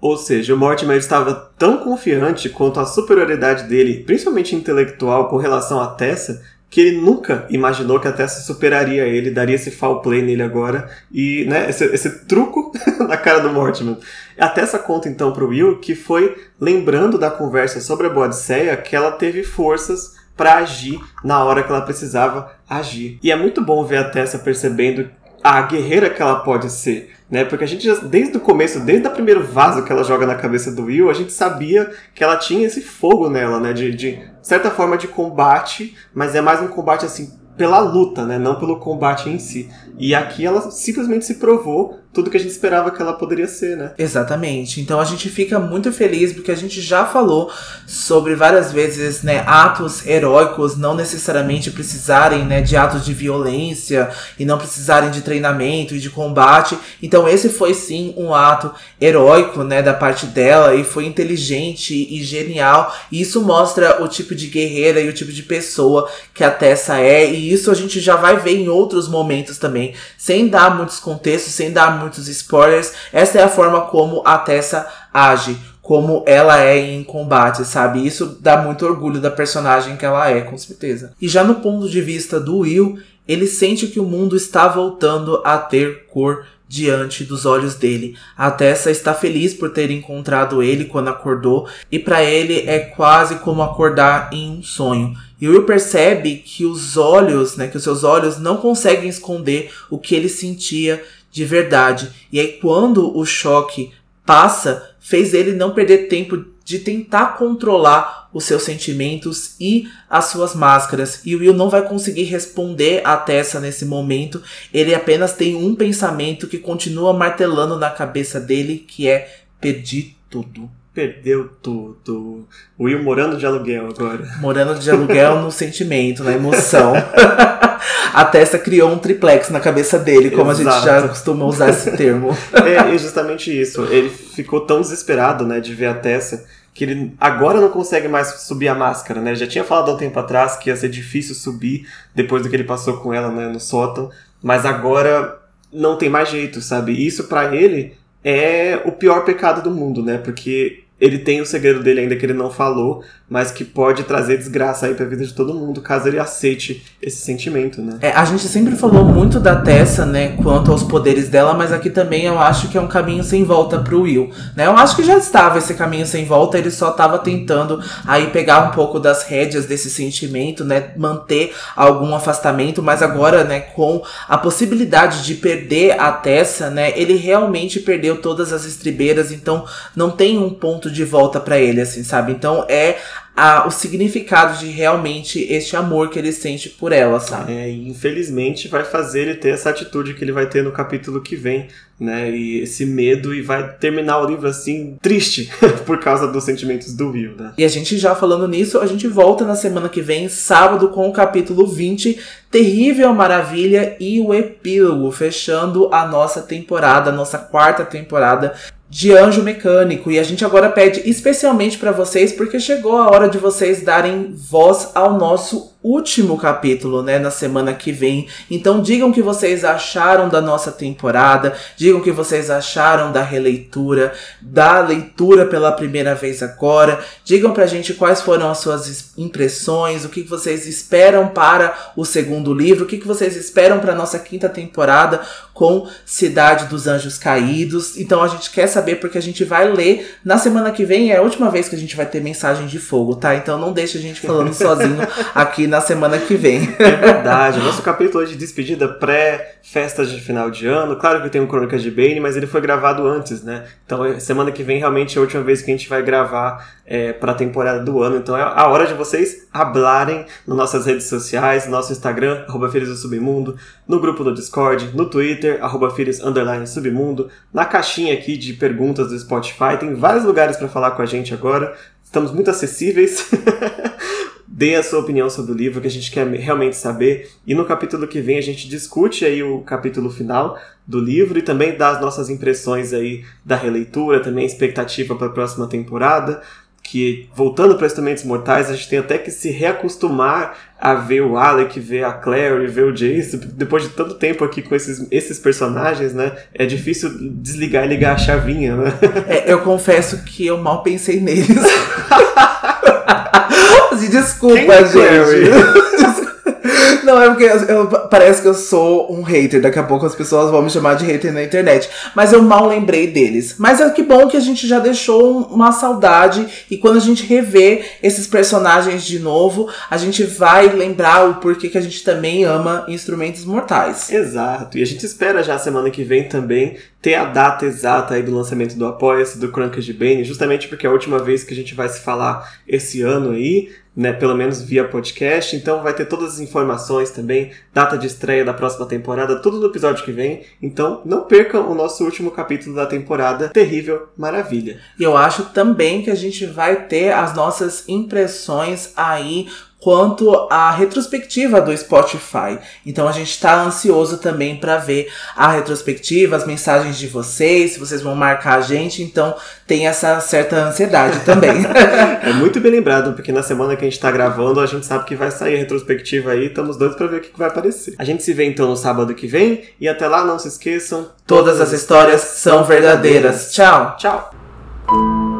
Ou seja, o Mortimer estava tão confiante quanto a superioridade dele, principalmente intelectual, com relação a Tessa, que ele nunca imaginou que a Tessa superaria ele, daria esse foul play nele agora, e né, esse, esse truco na cara do Mortimer. A Tessa conta então pro Will que foi lembrando da conversa sobre a Bodicea que ela teve forças para agir na hora que ela precisava agir. E é muito bom ver a Tessa percebendo a guerreira que ela pode ser né? Porque a gente já, desde o começo, desde o primeiro vaso que ela joga na cabeça do Will, a gente sabia que ela tinha esse fogo nela, né? De, de certa forma de combate, mas é mais um combate assim pela luta, né? Não pelo combate em si. E aqui ela simplesmente se provou tudo que a gente esperava que ela poderia ser, né? Exatamente. Então a gente fica muito feliz porque a gente já falou sobre várias vezes, né, atos heróicos não necessariamente precisarem, né, de atos de violência e não precisarem de treinamento e de combate. Então esse foi sim um ato heróico, né, da parte dela e foi inteligente e genial. E isso mostra o tipo de guerreira e o tipo de pessoa que a Tessa é, e isso a gente já vai ver em outros momentos também, sem dar muitos contextos, sem dar muitos spoilers. Essa é a forma como a Tessa age, como ela é em combate, sabe? Isso dá muito orgulho da personagem que ela é, com certeza. E já no ponto de vista do Will, ele sente que o mundo está voltando a ter cor diante dos olhos dele. A Tessa está feliz por ter encontrado ele quando acordou, e para ele é quase como acordar em um sonho. E Will percebe que os olhos, né, que os seus olhos não conseguem esconder o que ele sentia de verdade. E aí, quando o choque passa, fez ele não perder tempo de tentar controlar os seus sentimentos e as suas máscaras. E o Will não vai conseguir responder a Tessa nesse momento. Ele apenas tem um pensamento que continua martelando na cabeça dele, que é perdi tudo perdeu tudo. O Will morando de aluguel agora. Morando de aluguel no sentimento, na emoção. a Tessa criou um triplex na cabeça dele, como Exato. a gente já costuma usar esse termo. é, justamente isso. Ele ficou tão desesperado, né, de ver a Tessa, que ele agora não consegue mais subir a máscara, né? Já tinha falado há um tempo atrás que ia ser difícil subir depois do que ele passou com ela, né, no sótão, mas agora não tem mais jeito, sabe? Isso para ele é o pior pecado do mundo, né? Porque ele tem o segredo dele ainda que ele não falou, mas que pode trazer desgraça aí pra vida de todo mundo, caso ele aceite esse sentimento, né? É, a gente sempre falou muito da Tessa, né, quanto aos poderes dela, mas aqui também eu acho que é um caminho sem volta pro Will, né? Eu acho que já estava esse caminho sem volta, ele só estava tentando aí pegar um pouco das rédeas desse sentimento, né, manter algum afastamento, mas agora, né, com a possibilidade de perder a Tessa, né, ele realmente perdeu todas as estribeiras, então não tem um ponto de volta para ele, assim, sabe? Então é a, o significado de realmente este amor que ele sente por ela, sabe? É, e infelizmente vai fazer ele ter essa atitude que ele vai ter no capítulo que vem, né? E esse medo e vai terminar o livro assim, triste, por causa dos sentimentos do Will, né? E a gente já falando nisso, a gente volta na semana que vem, sábado, com o capítulo 20, Terrível Maravilha e o epílogo, fechando a nossa temporada, a nossa quarta temporada de Anjo Mecânico. E a gente agora pede especialmente para vocês, porque chegou a hora de vocês darem voz ao nosso último capítulo, né, na semana que vem. Então digam o que vocês acharam da nossa temporada, digam o que vocês acharam da releitura, da leitura pela primeira vez agora. Digam pra gente quais foram as suas impressões, o que vocês esperam para o segundo livro, o que vocês esperam para nossa quinta temporada com Cidade dos Anjos Caídos. Então a gente quer saber porque a gente vai ler na semana que vem, é a última vez que a gente vai ter mensagem de fogo, tá? Então não deixe a gente falando sozinho aqui na semana que vem. É verdade. O nosso capítulo de despedida pré-festas de final de ano. Claro que tem um Crônicas de Bane, mas ele foi gravado antes, né? Então semana que vem realmente é a última vez que a gente vai gravar é, para a temporada do ano. Então é a hora de vocês hablarem nas nossas redes sociais, no nosso Instagram, arroba Filhos do Submundo, no grupo do Discord, no Twitter, arroba Filhos Underline Submundo, na caixinha aqui de perguntas do Spotify. Tem vários lugares para falar com a gente agora. Estamos muito acessíveis. Dê a sua opinião sobre o livro, que a gente quer realmente saber. E no capítulo que vem a gente discute aí o capítulo final do livro e também dá as nossas impressões aí da releitura, também expectativa para a próxima temporada que, voltando para Instrumentos Mortais, a gente tem até que se reacostumar a ver o Alec, ver a Claire, ver o Jace. Depois de tanto tempo aqui com esses, esses personagens, né? É difícil desligar e ligar a chavinha, né? É, eu confesso que eu mal pensei neles. Desculpa, Quem gente. Não, é porque eu, eu, parece que eu sou um hater. Daqui a pouco as pessoas vão me chamar de hater na internet. Mas eu mal lembrei deles. Mas é que bom que a gente já deixou uma saudade. E quando a gente revê esses personagens de novo, a gente vai lembrar o porquê que a gente também ama instrumentos mortais. Exato. E a gente espera já semana que vem também ter a data exata aí do lançamento do Apoia-se, do Crankers de Bane, justamente porque é a última vez que a gente vai se falar esse ano aí né, pelo menos via podcast. Então vai ter todas as informações também, data de estreia da próxima temporada, tudo no episódio que vem. Então não percam o nosso último capítulo da temporada Terrível Maravilha. E eu acho também que a gente vai ter as nossas impressões aí quanto à retrospectiva do Spotify. Então a gente está ansioso também para ver a retrospectiva, as mensagens de vocês, se vocês vão marcar a gente, então tem essa certa ansiedade também. é muito bem lembrado, porque na semana que a gente está gravando, a gente sabe que vai sair a retrospectiva aí, estamos doidos para ver o que, que vai aparecer. A gente se vê então no sábado que vem e até lá não se esqueçam, todas, todas as histórias são verdadeiras. Tchau. Tchau.